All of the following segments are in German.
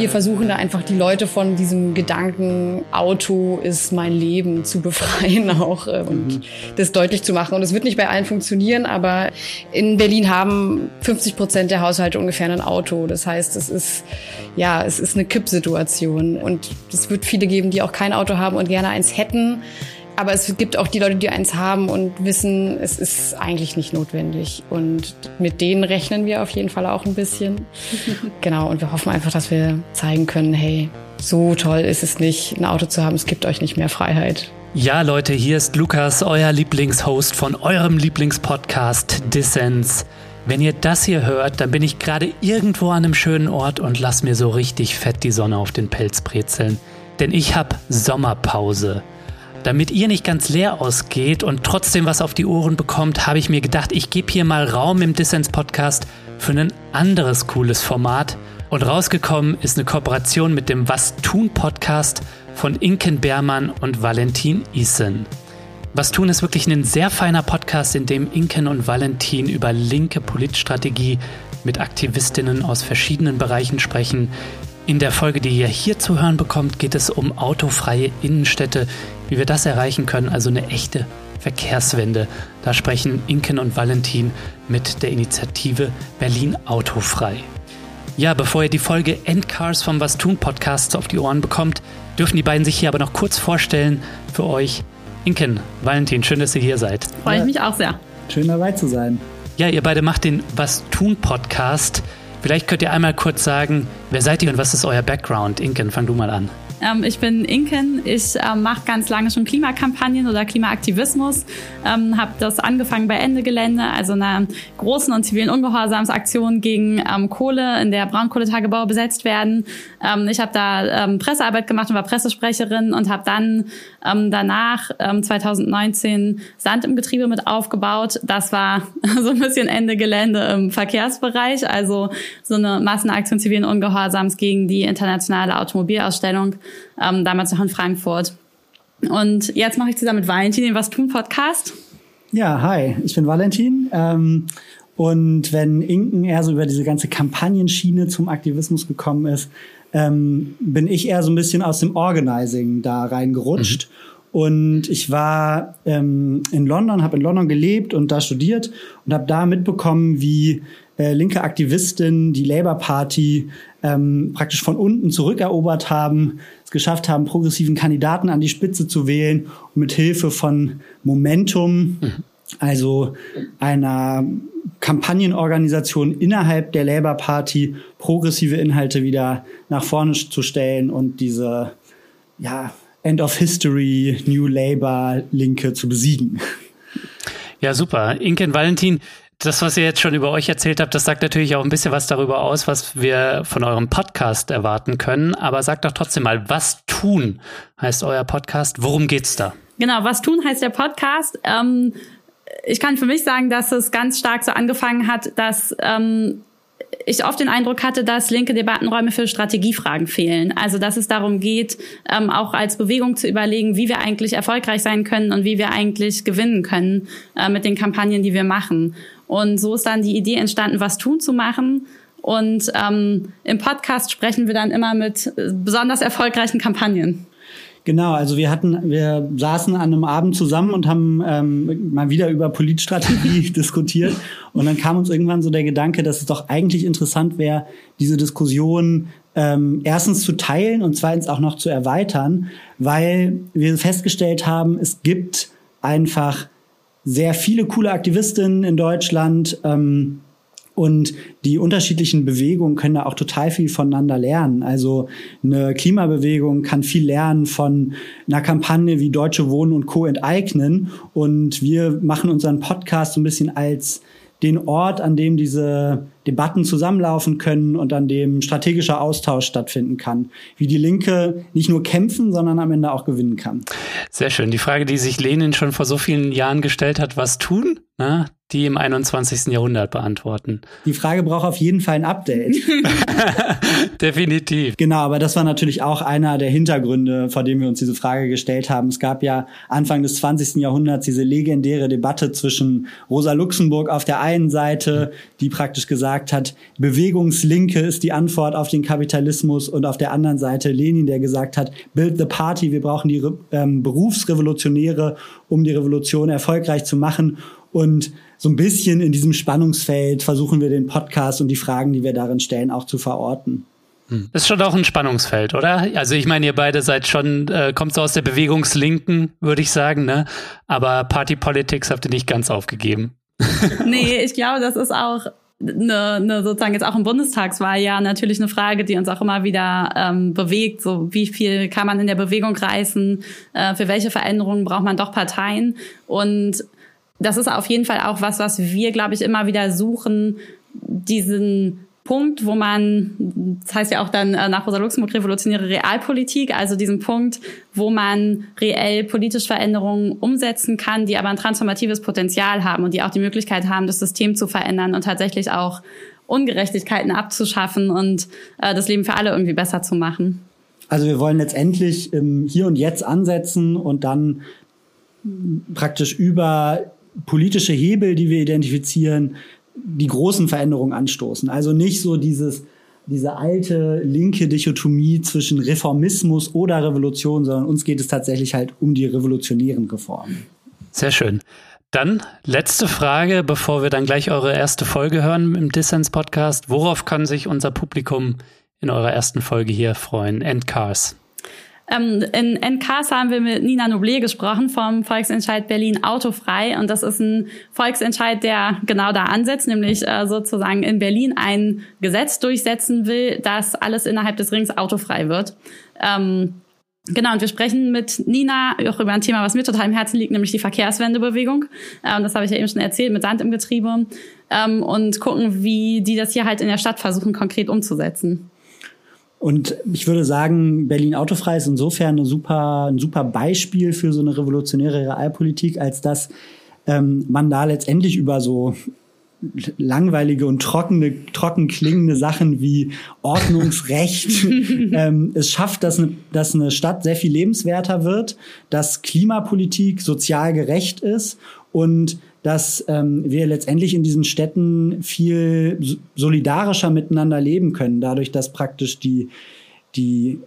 wir versuchen da einfach die Leute von diesem Gedanken, Auto ist mein Leben zu befreien auch äh, und mhm. das deutlich zu machen. Und es wird nicht bei allen funktionieren, aber in Berlin haben 50 Prozent der Haushalte ungefähr ein Auto. Das heißt, es ist, ja, es ist eine Kippsituation. Und es wird viele geben, die auch kein Auto haben und gerne eins hätten. Aber es gibt auch die Leute, die eins haben und wissen, es ist eigentlich nicht notwendig. Und mit denen rechnen wir auf jeden Fall auch ein bisschen. genau, und wir hoffen einfach, dass wir zeigen können, hey, so toll ist es nicht, ein Auto zu haben. Es gibt euch nicht mehr Freiheit. Ja, Leute, hier ist Lukas, euer Lieblingshost von eurem Lieblingspodcast Dissens. Wenn ihr das hier hört, dann bin ich gerade irgendwo an einem schönen Ort und lass mir so richtig fett die Sonne auf den Pelz brezeln. Denn ich habe Sommerpause. Damit ihr nicht ganz leer ausgeht und trotzdem was auf die Ohren bekommt, habe ich mir gedacht, ich gebe hier mal Raum im Dissens-Podcast für ein anderes cooles Format. Und rausgekommen ist eine Kooperation mit dem Was tun Podcast von Inken Beermann und Valentin Isen. Was tun ist wirklich ein sehr feiner Podcast, in dem Inken und Valentin über linke Politstrategie mit Aktivistinnen aus verschiedenen Bereichen sprechen, in der Folge, die ihr hier zu hören bekommt, geht es um autofreie Innenstädte, wie wir das erreichen können, also eine echte Verkehrswende. Da sprechen Inken und Valentin mit der Initiative Berlin Autofrei. Ja, bevor ihr die Folge Endcars vom Was tun Podcast auf die Ohren bekommt, dürfen die beiden sich hier aber noch kurz vorstellen für euch. Inken, Valentin, schön, dass ihr hier seid. Freue ich mich auch sehr. Schön dabei zu sein. Ja, ihr beide macht den Was tun Podcast. Vielleicht könnt ihr einmal kurz sagen, wer seid ihr und was ist euer Background? Inken, fang du mal an. Ähm, ich bin Inken. Ich äh, mache ganz lange schon Klimakampagnen oder Klimaaktivismus. Ähm, habe das angefangen bei Ende Gelände, also einer großen und zivilen Ungehorsamsaktion gegen ähm, Kohle, in der Braunkohletagebau besetzt werden. Ähm, ich habe da ähm, Pressearbeit gemacht und war Pressesprecherin und habe dann ähm, danach 2019 Sand im Getriebe mit aufgebaut. Das war so ein bisschen Ende Gelände im Verkehrsbereich, also so eine Massenaktion zivilen Ungehorsams gegen die internationale Automobilausstellung ähm, damals noch in Frankfurt. Und jetzt mache ich zusammen mit Valentin den Was tun Podcast. Ja, hi, ich bin Valentin. Ähm, und wenn Inken eher so über diese ganze Kampagnenschiene zum Aktivismus gekommen ist, ähm, bin ich eher so ein bisschen aus dem Organizing da reingerutscht. Mhm. Und ich war ähm, in London, habe in London gelebt und da studiert und habe da mitbekommen, wie äh, linke Aktivistinnen die Labour Party ähm, praktisch von unten zurückerobert haben, es geschafft haben, progressiven Kandidaten an die Spitze zu wählen und mit Hilfe von Momentum, mhm. also einer Kampagnenorganisation innerhalb der Labour Party progressive Inhalte wieder nach vorne zu stellen und diese ja, End of History, New Labour Linke zu besiegen. Ja, super. Inken Valentin, das, was ihr jetzt schon über euch erzählt habt, das sagt natürlich auch ein bisschen was darüber aus, was wir von eurem Podcast erwarten können. Aber sagt doch trotzdem mal, was tun heißt euer Podcast? Worum geht's da? Genau, was tun heißt der Podcast. Ähm, ich kann für mich sagen, dass es ganz stark so angefangen hat, dass ähm, ich oft den Eindruck hatte, dass linke Debattenräume für Strategiefragen fehlen. Also dass es darum geht, ähm, auch als Bewegung zu überlegen, wie wir eigentlich erfolgreich sein können und wie wir eigentlich gewinnen können äh, mit den Kampagnen, die wir machen. Und so ist dann die Idee entstanden, was tun zu machen. Und ähm, im Podcast sprechen wir dann immer mit äh, besonders erfolgreichen Kampagnen. Genau, also wir hatten, wir saßen an einem Abend zusammen und haben ähm, mal wieder über Politstrategie diskutiert. Und dann kam uns irgendwann so der Gedanke, dass es doch eigentlich interessant wäre, diese Diskussion ähm, erstens zu teilen und zweitens auch noch zu erweitern, weil wir festgestellt haben, es gibt einfach sehr viele coole Aktivistinnen in Deutschland. Ähm, und die unterschiedlichen Bewegungen können da auch total viel voneinander lernen. Also eine Klimabewegung kann viel lernen von einer Kampagne wie Deutsche Wohnen und Co. enteignen. Und wir machen unseren Podcast so ein bisschen als den Ort, an dem diese Debatten zusammenlaufen können und an dem strategischer Austausch stattfinden kann. Wie die Linke nicht nur kämpfen, sondern am Ende auch gewinnen kann. Sehr schön. Die Frage, die sich Lenin schon vor so vielen Jahren gestellt hat, was tun? Na, die im 21. Jahrhundert beantworten. Die Frage braucht auf jeden Fall ein Update. Definitiv. Genau, aber das war natürlich auch einer der Hintergründe, vor dem wir uns diese Frage gestellt haben. Es gab ja Anfang des 20. Jahrhunderts diese legendäre Debatte zwischen Rosa Luxemburg auf der einen Seite, die praktisch gesagt gesagt hat, Bewegungslinke ist die Antwort auf den Kapitalismus und auf der anderen Seite Lenin, der gesagt hat, build the party, wir brauchen die ähm, Berufsrevolutionäre, um die Revolution erfolgreich zu machen. Und so ein bisschen in diesem Spannungsfeld versuchen wir den Podcast und die Fragen, die wir darin stellen, auch zu verorten. Hm. Das ist schon auch ein Spannungsfeld, oder? Also ich meine, ihr beide seid schon, äh, kommt so aus der Bewegungslinken, würde ich sagen, ne? Aber Party Politics habt ihr nicht ganz aufgegeben. nee, ich glaube, das ist auch eine, eine sozusagen jetzt auch im Bundestagswahljahr natürlich eine Frage, die uns auch immer wieder ähm, bewegt. So wie viel kann man in der Bewegung reißen? Äh, für welche Veränderungen braucht man doch Parteien? Und das ist auf jeden Fall auch was, was wir, glaube ich, immer wieder suchen, diesen Punkt, wo man, das heißt ja auch dann äh, nach Rosa Luxemburg revolutionäre Realpolitik, also diesen Punkt, wo man reell politische Veränderungen umsetzen kann, die aber ein transformatives Potenzial haben und die auch die Möglichkeit haben, das System zu verändern und tatsächlich auch Ungerechtigkeiten abzuschaffen und äh, das Leben für alle irgendwie besser zu machen. Also wir wollen letztendlich im Hier und Jetzt ansetzen und dann praktisch über politische Hebel, die wir identifizieren, die großen Veränderungen anstoßen. Also nicht so dieses, diese alte linke Dichotomie zwischen Reformismus oder Revolution, sondern uns geht es tatsächlich halt um die revolutionären Reformen. Sehr schön. Dann letzte Frage, bevor wir dann gleich eure erste Folge hören im Dissens Podcast. Worauf kann sich unser Publikum in eurer ersten Folge hier freuen? Endcars. Ähm, in NKs haben wir mit Nina Noble gesprochen vom Volksentscheid Berlin Autofrei. Und das ist ein Volksentscheid, der genau da ansetzt, nämlich äh, sozusagen in Berlin ein Gesetz durchsetzen will, dass alles innerhalb des Rings autofrei wird. Ähm, Genau, und wir sprechen mit Nina auch über ein Thema, was mir total im Herzen liegt, nämlich die Verkehrswendebewegung. Ähm, das habe ich ja eben schon erzählt, mit Sand im Getriebe. Ähm, und gucken, wie die das hier halt in der Stadt versuchen, konkret umzusetzen. Und ich würde sagen, Berlin autofrei ist insofern eine super, ein super Beispiel für so eine revolutionäre Realpolitik, als dass ähm, man da letztendlich über so langweilige und trockene, trocken klingende Sachen wie Ordnungsrecht. ähm, es schafft, dass eine, dass eine Stadt sehr viel lebenswerter wird, dass Klimapolitik sozial gerecht ist und dass ähm, wir letztendlich in diesen Städten viel solidarischer miteinander leben können, dadurch, dass praktisch die, die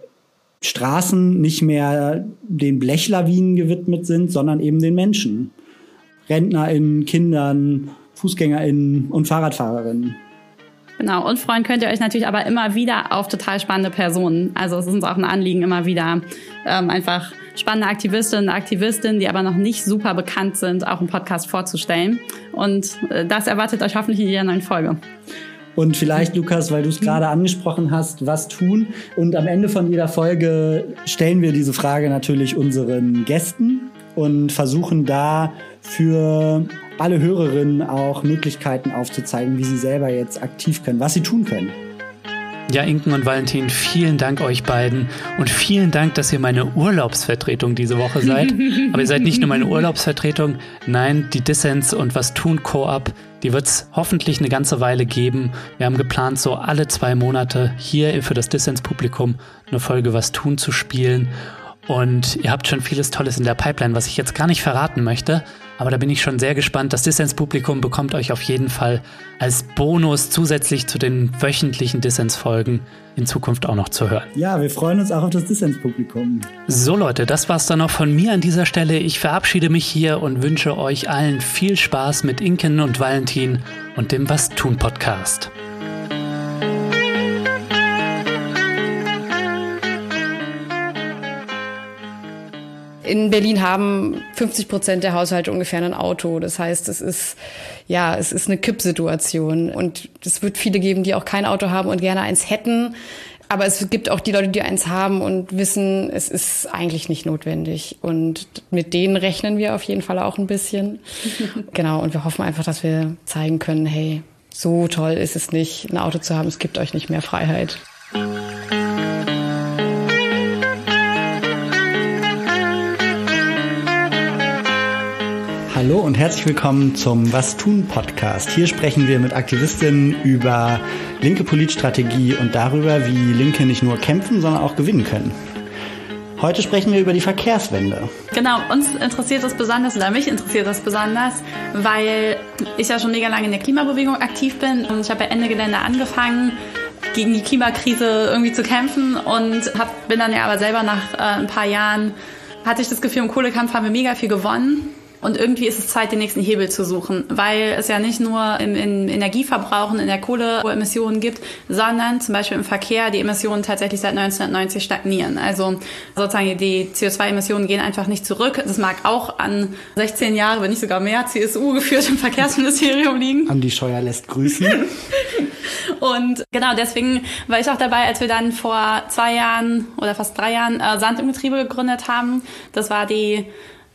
Straßen nicht mehr den Blechlawinen gewidmet sind, sondern eben den Menschen. RentnerInnen, Kindern, FußgängerInnen und FahrradfahrerInnen. Genau, und freuen könnt ihr euch natürlich aber immer wieder auf total spannende Personen. Also es ist uns auch ein Anliegen, immer wieder ähm, einfach spannende Aktivistinnen und Aktivistinnen, die aber noch nicht super bekannt sind, auch im Podcast vorzustellen. Und äh, das erwartet euch hoffentlich in jeder neuen Folge. Und vielleicht, Lukas, weil du es gerade angesprochen hast, was tun. Und am Ende von jeder Folge stellen wir diese Frage natürlich unseren Gästen und versuchen da für alle Hörerinnen auch Möglichkeiten aufzuzeigen, wie sie selber jetzt aktiv können, was sie tun können. Ja, Inken und Valentin, vielen Dank euch beiden und vielen Dank, dass ihr meine Urlaubsvertretung diese Woche seid. Aber ihr seid nicht nur meine Urlaubsvertretung, nein, die Dissens und Was tun Co-op, die wird es hoffentlich eine ganze Weile geben. Wir haben geplant, so alle zwei Monate hier für das Dissens-Publikum eine Folge Was tun zu spielen. Und ihr habt schon vieles Tolles in der Pipeline, was ich jetzt gar nicht verraten möchte. Aber da bin ich schon sehr gespannt. Das Dissens-Publikum bekommt euch auf jeden Fall als Bonus zusätzlich zu den wöchentlichen Dissens-Folgen in Zukunft auch noch zu hören. Ja, wir freuen uns auch auf das Dissens-Publikum. So Leute, das war's dann noch von mir an dieser Stelle. Ich verabschiede mich hier und wünsche euch allen viel Spaß mit Inken und Valentin und dem Was tun Podcast. In Berlin haben 50 Prozent der Haushalte ungefähr ein Auto. Das heißt, es ist, ja, es ist eine Kippsituation. Und es wird viele geben, die auch kein Auto haben und gerne eins hätten. Aber es gibt auch die Leute, die eins haben und wissen, es ist eigentlich nicht notwendig. Und mit denen rechnen wir auf jeden Fall auch ein bisschen. genau. Und wir hoffen einfach, dass wir zeigen können, hey, so toll ist es nicht, ein Auto zu haben. Es gibt euch nicht mehr Freiheit. Hallo und herzlich willkommen zum Was tun Podcast. Hier sprechen wir mit Aktivistinnen über linke Politstrategie und darüber, wie Linke nicht nur kämpfen, sondern auch gewinnen können. Heute sprechen wir über die Verkehrswende. Genau, uns interessiert das besonders oder mich interessiert das besonders, weil ich ja schon mega lange in der Klimabewegung aktiv bin und ich habe ja Ende Gelände angefangen, gegen die Klimakrise irgendwie zu kämpfen und hab, bin dann ja aber selber nach äh, ein paar Jahren, hatte ich das Gefühl, im Kohlekampf haben wir mega viel gewonnen und irgendwie ist es Zeit, den nächsten Hebel zu suchen, weil es ja nicht nur im, im Energieverbrauchen, in der Kohleemissionen gibt, sondern zum Beispiel im Verkehr die Emissionen tatsächlich seit 1990 stagnieren. Also sozusagen die CO2-Emissionen gehen einfach nicht zurück. Das mag auch an 16 Jahre, wenn nicht sogar mehr CSU geführt im Verkehrsministerium liegen. Andi Scheuer lässt grüßen. Und genau deswegen war ich auch dabei, als wir dann vor zwei Jahren oder fast drei Jahren äh, Sand im Getriebe gegründet haben. Das war die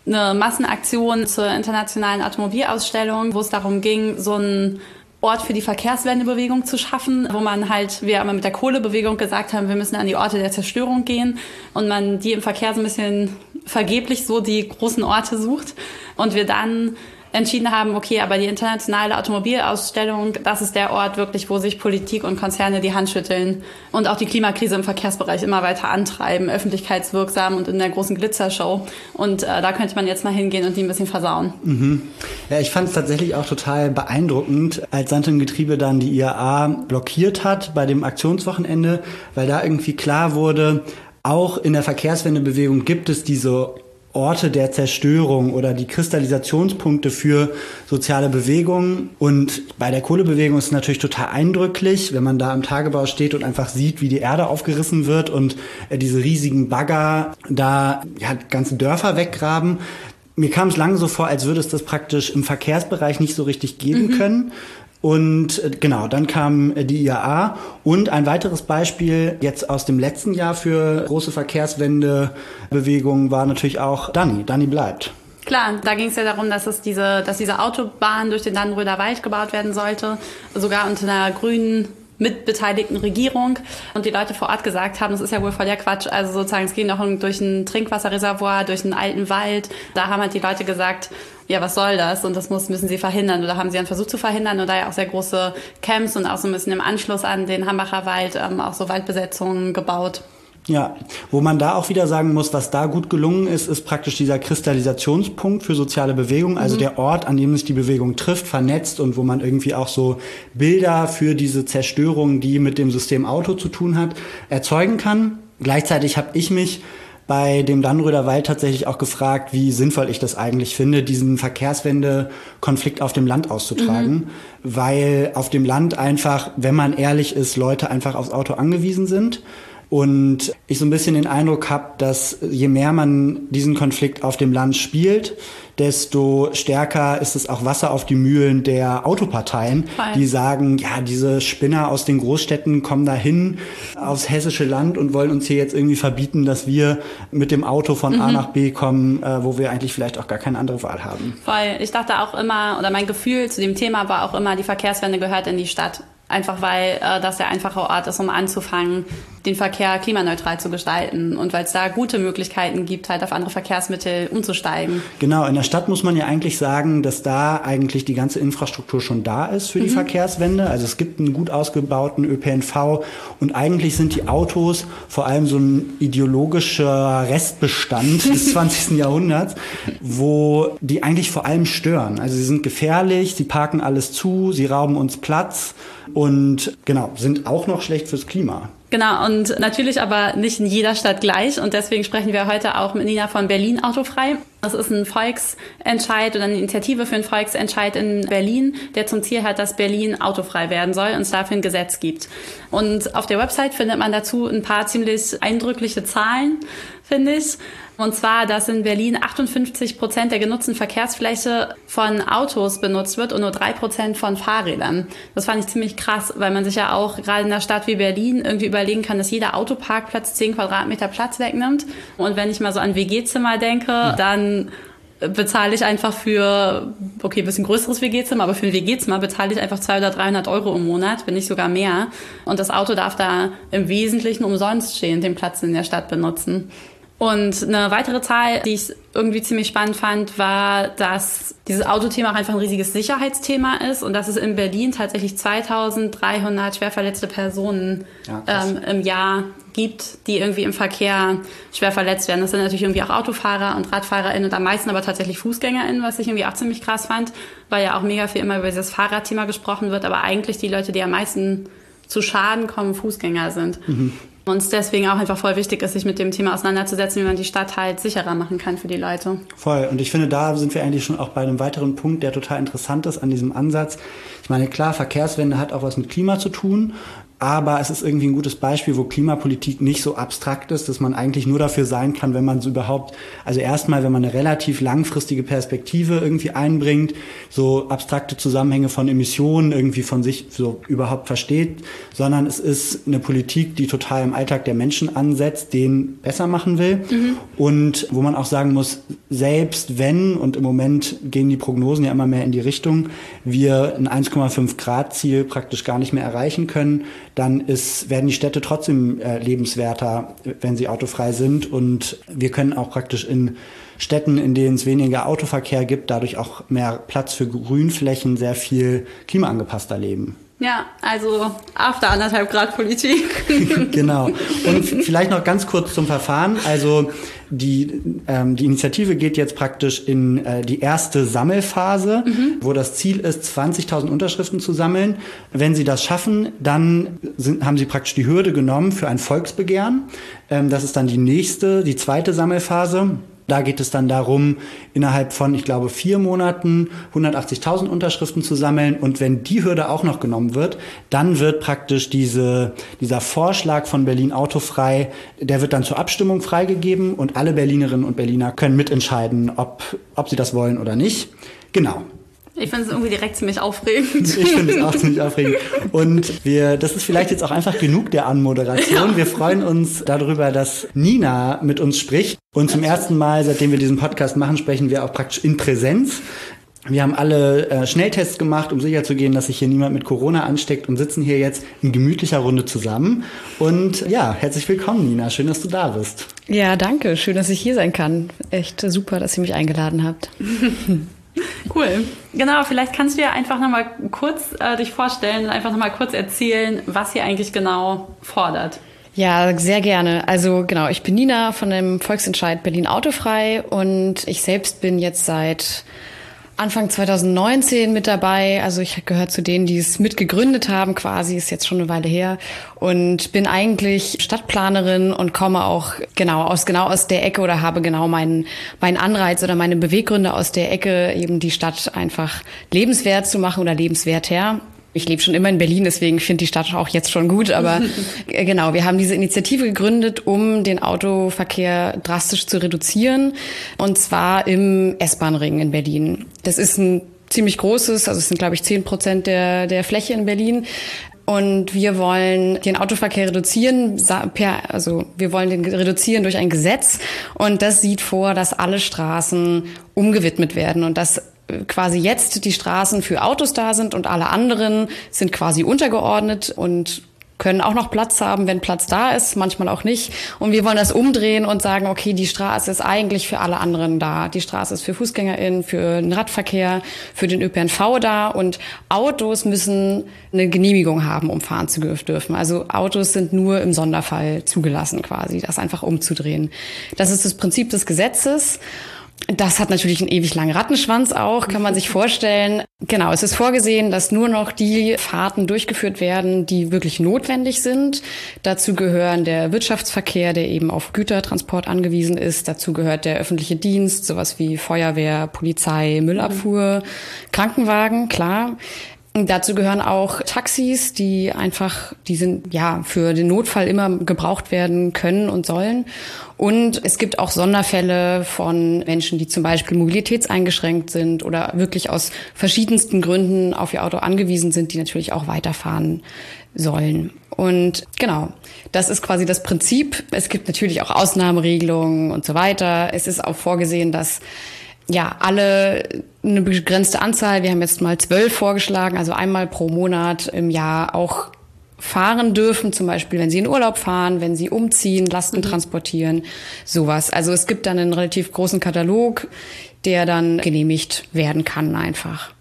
eine Massenaktion zur internationalen Automobilausstellung, wo es darum ging, so ein Ort für die Verkehrswendebewegung zu schaffen, wo man halt, wir immer mit der Kohlebewegung gesagt haben, wir müssen an die Orte der Zerstörung gehen und man die im Verkehr so ein bisschen vergeblich so die großen Orte sucht und wir dann entschieden haben, okay, aber die internationale Automobilausstellung, das ist der Ort wirklich, wo sich Politik und Konzerne die Hand schütteln und auch die Klimakrise im Verkehrsbereich immer weiter antreiben, öffentlichkeitswirksam und in der großen Glitzershow. Und äh, da könnte man jetzt mal hingehen und die ein bisschen versauen. Mhm. Ja, ich fand es tatsächlich auch total beeindruckend, als Sand im Getriebe dann die IAA blockiert hat bei dem Aktionswochenende, weil da irgendwie klar wurde, auch in der Verkehrswendebewegung gibt es diese Orte der Zerstörung oder die Kristallisationspunkte für soziale Bewegungen. Und bei der Kohlebewegung ist es natürlich total eindrücklich, wenn man da am Tagebau steht und einfach sieht, wie die Erde aufgerissen wird und äh, diese riesigen Bagger da ja, ganze Dörfer weggraben. Mir kam es lange so vor, als würde es das praktisch im Verkehrsbereich nicht so richtig geben mhm. können. Und äh, genau, dann kam äh, die IAA und ein weiteres Beispiel jetzt aus dem letzten Jahr für große Verkehrswendebewegungen war natürlich auch Dani. Dani bleibt. Klar, da ging es ja darum, dass es diese, dass diese Autobahn durch den Dannenröder Wald gebaut werden sollte, sogar unter einer grünen mitbeteiligten Regierung und die Leute vor Ort gesagt haben, das ist ja wohl voll der Quatsch. Also sozusagen, es ging noch durch ein Trinkwasserreservoir, durch einen alten Wald. Da haben halt die Leute gesagt, ja, was soll das? Und das muss, müssen sie verhindern. Oder haben sie dann versucht zu verhindern oder ja auch sehr große Camps und auch so ein bisschen im Anschluss an den Hambacher Wald ähm, auch so Waldbesetzungen gebaut. Ja, wo man da auch wieder sagen muss, was da gut gelungen ist, ist praktisch dieser Kristallisationspunkt für soziale Bewegung, also mhm. der Ort, an dem sich die Bewegung trifft, vernetzt und wo man irgendwie auch so Bilder für diese Zerstörung, die mit dem System Auto zu tun hat, erzeugen kann. Gleichzeitig habe ich mich bei dem Dannröder Wald tatsächlich auch gefragt, wie sinnvoll ich das eigentlich finde, diesen Verkehrswende-Konflikt auf dem Land auszutragen, mhm. weil auf dem Land einfach, wenn man ehrlich ist, Leute einfach aufs Auto angewiesen sind und ich so ein bisschen den Eindruck habe, dass je mehr man diesen Konflikt auf dem Land spielt, desto stärker ist es auch Wasser auf die Mühlen der Autoparteien, Voll. die sagen, ja, diese Spinner aus den Großstädten kommen dahin aufs hessische Land und wollen uns hier jetzt irgendwie verbieten, dass wir mit dem Auto von mhm. A nach B kommen, äh, wo wir eigentlich vielleicht auch gar keine andere Wahl haben. Voll. Ich dachte auch immer, oder mein Gefühl zu dem Thema war auch immer, die Verkehrswende gehört in die Stadt. Einfach weil äh, das der einfache Ort ist, um anzufangen, den Verkehr klimaneutral zu gestalten und weil es da gute Möglichkeiten gibt, halt auf andere Verkehrsmittel umzusteigen. Genau, in der Stadt muss man ja eigentlich sagen, dass da eigentlich die ganze Infrastruktur schon da ist für die mhm. Verkehrswende. Also es gibt einen gut ausgebauten ÖPNV und eigentlich sind die Autos vor allem so ein ideologischer Restbestand des 20. Jahrhunderts, wo die eigentlich vor allem stören. Also sie sind gefährlich, sie parken alles zu, sie rauben uns Platz und genau, sind auch noch schlecht fürs Klima. Genau, und natürlich aber nicht in jeder Stadt gleich. Und deswegen sprechen wir heute auch mit Nina von Berlin Autofrei. Das ist ein Volksentscheid oder eine Initiative für einen Volksentscheid in Berlin, der zum Ziel hat, dass Berlin autofrei werden soll und es dafür ein Gesetz gibt. Und auf der Website findet man dazu ein paar ziemlich eindrückliche Zahlen, finde ich. Und zwar, dass in Berlin 58 Prozent der genutzten Verkehrsfläche von Autos benutzt wird und nur drei Prozent von Fahrrädern. Das fand ich ziemlich krass, weil man sich ja auch gerade in einer Stadt wie Berlin irgendwie überlegen kann, dass jeder Autoparkplatz 10 Quadratmeter Platz wegnimmt. Und wenn ich mal so an WG-Zimmer denke, dann bezahle ich einfach für, okay, bisschen größeres WG-Zimmer, aber für ein WG-Zimmer bezahle ich einfach 200 oder 300 Euro im Monat, wenn nicht sogar mehr. Und das Auto darf da im Wesentlichen umsonst stehen, den Platz in der Stadt benutzen. Und eine weitere Zahl, die ich irgendwie ziemlich spannend fand, war, dass dieses Autothema auch einfach ein riesiges Sicherheitsthema ist und dass es in Berlin tatsächlich 2300 schwer verletzte Personen ja, ähm, im Jahr gibt, die irgendwie im Verkehr schwer verletzt werden. Das sind natürlich irgendwie auch Autofahrer und RadfahrerInnen und am meisten aber tatsächlich FußgängerInnen, was ich irgendwie auch ziemlich krass fand, weil ja auch mega viel immer über dieses Fahrradthema gesprochen wird, aber eigentlich die Leute, die am meisten zu Schaden kommen, Fußgänger sind. Mhm uns deswegen auch einfach voll wichtig ist, sich mit dem Thema auseinanderzusetzen, wie man die Stadt halt sicherer machen kann für die Leute. Voll. Und ich finde, da sind wir eigentlich schon auch bei einem weiteren Punkt, der total interessant ist an diesem Ansatz. Ich meine, klar, Verkehrswende hat auch was mit Klima zu tun, aber es ist irgendwie ein gutes Beispiel, wo Klimapolitik nicht so abstrakt ist, dass man eigentlich nur dafür sein kann, wenn man es überhaupt, also erstmal, wenn man eine relativ langfristige Perspektive irgendwie einbringt, so abstrakte Zusammenhänge von Emissionen irgendwie von sich so überhaupt versteht, sondern es ist eine Politik, die total im Alltag der Menschen ansetzt, den besser machen will mhm. und wo man auch sagen muss, selbst wenn, und im Moment gehen die Prognosen ja immer mehr in die Richtung, wir ein 1,5 Grad Ziel praktisch gar nicht mehr erreichen können, dann ist, werden die Städte trotzdem äh, lebenswerter, wenn sie autofrei sind. Und wir können auch praktisch in Städten, in denen es weniger Autoverkehr gibt, dadurch auch mehr Platz für Grünflächen, sehr viel klimaangepasster leben. Ja, also after anderthalb Grad Politik. genau. Und vielleicht noch ganz kurz zum Verfahren. Also die, ähm, die Initiative geht jetzt praktisch in äh, die erste Sammelphase, mhm. wo das Ziel ist, 20.000 Unterschriften zu sammeln. Wenn Sie das schaffen, dann sind, haben Sie praktisch die Hürde genommen für ein Volksbegehren. Ähm, das ist dann die nächste, die zweite Sammelphase. Da geht es dann darum, innerhalb von, ich glaube, vier Monaten 180.000 Unterschriften zu sammeln. Und wenn die Hürde auch noch genommen wird, dann wird praktisch diese, dieser Vorschlag von Berlin autofrei, der wird dann zur Abstimmung freigegeben und alle Berlinerinnen und Berliner können mitentscheiden, ob, ob sie das wollen oder nicht. Genau. Ich finde es irgendwie direkt ziemlich aufregend. Ich finde es auch ziemlich aufregend. Und wir, das ist vielleicht jetzt auch einfach genug der Anmoderation. Ja. Wir freuen uns darüber, dass Nina mit uns spricht. Und zum ersten Mal, seitdem wir diesen Podcast machen, sprechen wir auch praktisch in Präsenz. Wir haben alle äh, Schnelltests gemacht, um sicherzugehen, dass sich hier niemand mit Corona ansteckt und sitzen hier jetzt in gemütlicher Runde zusammen. Und ja, herzlich willkommen, Nina. Schön, dass du da bist. Ja, danke. Schön, dass ich hier sein kann. Echt super, dass ihr mich eingeladen habt. Cool. Genau, vielleicht kannst du ja einfach nochmal kurz äh, dich vorstellen und einfach nochmal kurz erzählen, was ihr eigentlich genau fordert. Ja, sehr gerne. Also genau, ich bin Nina von dem Volksentscheid Berlin Autofrei und ich selbst bin jetzt seit Anfang 2019 mit dabei. Also ich gehöre zu denen, die es mitgegründet haben, quasi, ist jetzt schon eine Weile her. Und bin eigentlich Stadtplanerin und komme auch genau aus genau aus der Ecke oder habe genau meinen meinen Anreiz oder meine Beweggründe aus der Ecke, eben die Stadt einfach lebenswert zu machen oder lebenswerter. Ich lebe schon immer in Berlin, deswegen finde die Stadt auch jetzt schon gut. Aber äh, genau, wir haben diese Initiative gegründet, um den Autoverkehr drastisch zu reduzieren. Und zwar im S-Bahn-Ring in Berlin. Das ist ein ziemlich großes, also es sind glaube ich zehn Prozent der, der Fläche in Berlin. Und wir wollen den Autoverkehr reduzieren, per, also wir wollen den reduzieren durch ein Gesetz. Und das sieht vor, dass alle Straßen umgewidmet werden und dass quasi jetzt die Straßen für Autos da sind und alle anderen sind quasi untergeordnet und können auch noch Platz haben, wenn Platz da ist, manchmal auch nicht. Und wir wollen das umdrehen und sagen, okay, die Straße ist eigentlich für alle anderen da. Die Straße ist für FußgängerInnen, für den Radverkehr, für den ÖPNV da und Autos müssen eine Genehmigung haben, um fahren zu dürfen. Also Autos sind nur im Sonderfall zugelassen quasi, das einfach umzudrehen. Das ist das Prinzip des Gesetzes. Das hat natürlich einen ewig langen Rattenschwanz auch, kann man sich vorstellen. Genau, es ist vorgesehen, dass nur noch die Fahrten durchgeführt werden, die wirklich notwendig sind. Dazu gehören der Wirtschaftsverkehr, der eben auf Gütertransport angewiesen ist. Dazu gehört der öffentliche Dienst, sowas wie Feuerwehr, Polizei, Müllabfuhr, Krankenwagen, klar. Dazu gehören auch Taxis, die einfach, die sind ja für den Notfall immer gebraucht werden können und sollen. Und es gibt auch Sonderfälle von Menschen, die zum Beispiel mobilitätseingeschränkt sind oder wirklich aus verschiedensten Gründen auf ihr Auto angewiesen sind, die natürlich auch weiterfahren sollen. Und genau, das ist quasi das Prinzip. Es gibt natürlich auch Ausnahmeregelungen und so weiter. Es ist auch vorgesehen, dass ja, alle eine begrenzte Anzahl. Wir haben jetzt mal zwölf vorgeschlagen, also einmal pro Monat im Jahr auch fahren dürfen, zum Beispiel wenn sie in Urlaub fahren, wenn sie umziehen, Lasten mhm. transportieren, sowas. Also es gibt dann einen relativ großen Katalog, der dann genehmigt werden kann einfach.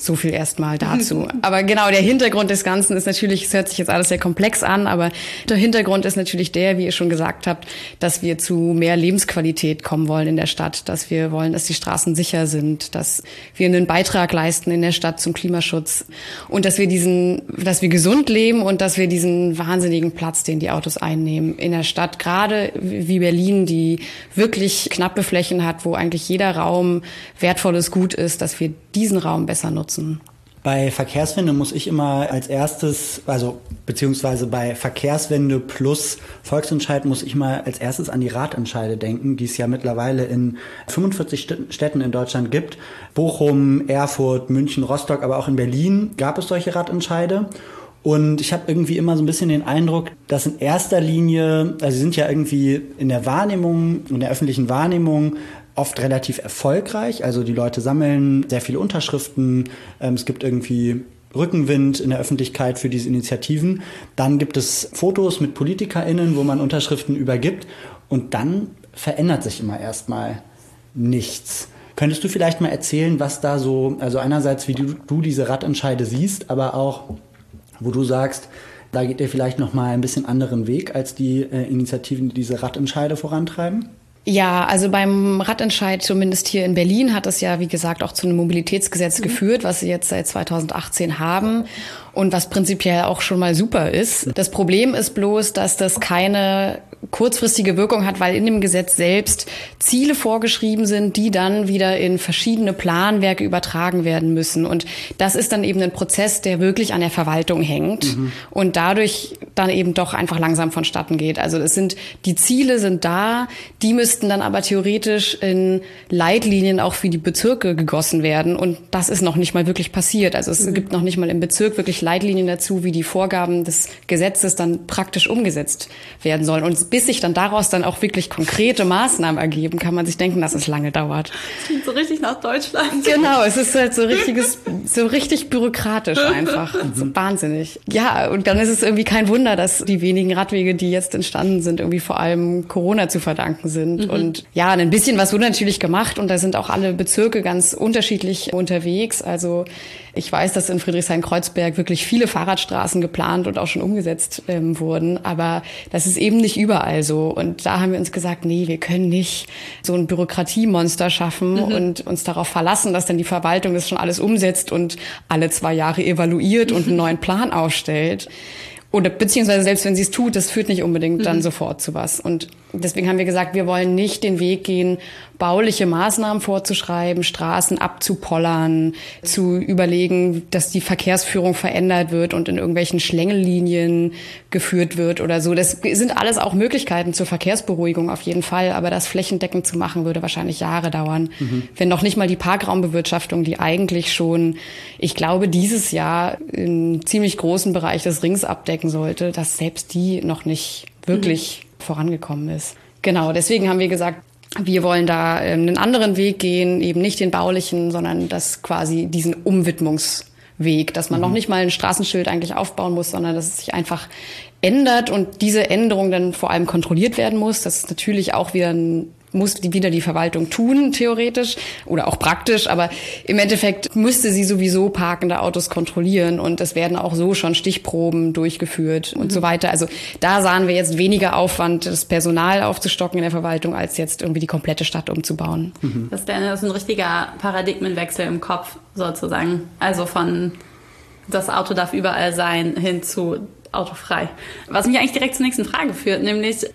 So viel erstmal dazu. aber genau, der Hintergrund des Ganzen ist natürlich, es hört sich jetzt alles sehr komplex an, aber der Hintergrund ist natürlich der, wie ihr schon gesagt habt, dass wir zu mehr Lebensqualität kommen wollen in der Stadt, dass wir wollen, dass die Straßen sicher sind, dass wir einen Beitrag leisten in der Stadt zum Klimaschutz und dass wir diesen, dass wir gesund leben und dass wir diesen wahnsinnigen Platz, den die Autos einnehmen in der Stadt, gerade wie Berlin, die wirklich knappe Flächen hat, wo eigentlich jeder Raum wertvolles Gut ist, dass wir diesen Raum besser nutzen? Bei Verkehrswende muss ich immer als erstes, also beziehungsweise bei Verkehrswende plus Volksentscheid muss ich mal als erstes an die Ratentscheide denken, die es ja mittlerweile in 45 Städten in Deutschland gibt. Bochum, Erfurt, München, Rostock, aber auch in Berlin gab es solche Ratentscheide. Und ich habe irgendwie immer so ein bisschen den Eindruck, dass in erster Linie, also sie sind ja irgendwie in der Wahrnehmung, in der öffentlichen Wahrnehmung oft relativ erfolgreich. Also die Leute sammeln sehr viele Unterschriften. Ähm, es gibt irgendwie Rückenwind in der Öffentlichkeit für diese Initiativen. Dann gibt es Fotos mit PolitikerInnen, wo man Unterschriften übergibt. Und dann verändert sich immer erstmal nichts. Könntest du vielleicht mal erzählen, was da so, also einerseits, wie du, du diese Radentscheide siehst, aber auch, wo du sagst, da geht ihr vielleicht noch mal ein bisschen anderen Weg als die äh, Initiativen, die diese Radentscheide vorantreiben? Ja, also beim Radentscheid, zumindest hier in Berlin, hat es ja, wie gesagt, auch zu einem Mobilitätsgesetz mhm. geführt, was sie jetzt seit 2018 haben und was prinzipiell auch schon mal super ist. Das Problem ist bloß, dass das keine kurzfristige Wirkung hat, weil in dem Gesetz selbst Ziele vorgeschrieben sind, die dann wieder in verschiedene Planwerke übertragen werden müssen. Und das ist dann eben ein Prozess, der wirklich an der Verwaltung hängt mhm. und dadurch dann eben doch einfach langsam vonstatten geht. Also es sind, die Ziele sind da, die müssten dann aber theoretisch in Leitlinien auch für die Bezirke gegossen werden. Und das ist noch nicht mal wirklich passiert. Also es mhm. gibt noch nicht mal im Bezirk wirklich Leitlinien dazu, wie die Vorgaben des Gesetzes dann praktisch umgesetzt werden sollen. Und bis sich dann daraus dann auch wirklich konkrete Maßnahmen ergeben, kann man sich denken, dass es lange dauert. Das klingt so richtig nach Deutschland. Genau, es ist halt so richtiges, so richtig bürokratisch einfach. So wahnsinnig. Ja, und dann ist es irgendwie kein Wunder, dass die wenigen Radwege, die jetzt entstanden sind, irgendwie vor allem Corona zu verdanken sind. Mhm. Und ja, ein bisschen was wurde natürlich gemacht und da sind auch alle Bezirke ganz unterschiedlich unterwegs. Also ich weiß, dass in Friedrichshain-Kreuzberg wirklich viele Fahrradstraßen geplant und auch schon umgesetzt ähm, wurden, aber das ist eben nicht überall so. Und da haben wir uns gesagt, nee, wir können nicht so ein Bürokratiemonster schaffen mhm. und uns darauf verlassen, dass dann die Verwaltung das schon alles umsetzt und alle zwei Jahre evaluiert und einen neuen Plan aufstellt. Oder beziehungsweise selbst wenn sie es tut, das führt nicht unbedingt dann mhm. sofort zu was. Und deswegen haben wir gesagt, wir wollen nicht den Weg gehen, bauliche Maßnahmen vorzuschreiben, Straßen abzupollern, zu überlegen, dass die Verkehrsführung verändert wird und in irgendwelchen Schlängellinien geführt wird oder so. Das sind alles auch Möglichkeiten zur Verkehrsberuhigung auf jeden Fall, aber das flächendeckend zu machen, würde wahrscheinlich Jahre dauern. Mhm. Wenn noch nicht mal die Parkraumbewirtschaftung, die eigentlich schon, ich glaube, dieses Jahr in ziemlich großen Bereich des Rings abdecken sollte, dass selbst die noch nicht wirklich mhm. Vorangekommen ist. Genau, deswegen haben wir gesagt, wir wollen da ähm, einen anderen Weg gehen, eben nicht den baulichen, sondern das quasi diesen Umwidmungsweg, dass man mhm. noch nicht mal ein Straßenschild eigentlich aufbauen muss, sondern dass es sich einfach ändert und diese Änderung dann vor allem kontrolliert werden muss. Das ist natürlich auch wieder ein muss die wieder die Verwaltung tun, theoretisch oder auch praktisch, aber im Endeffekt müsste sie sowieso parkende Autos kontrollieren und es werden auch so schon Stichproben durchgeführt mhm. und so weiter. Also da sahen wir jetzt weniger Aufwand, das Personal aufzustocken in der Verwaltung, als jetzt irgendwie die komplette Stadt umzubauen. Mhm. Das wäre ein richtiger Paradigmenwechsel im Kopf sozusagen. Also von das Auto darf überall sein hin zu autofrei. Was mich eigentlich direkt zur nächsten Frage führt, nämlich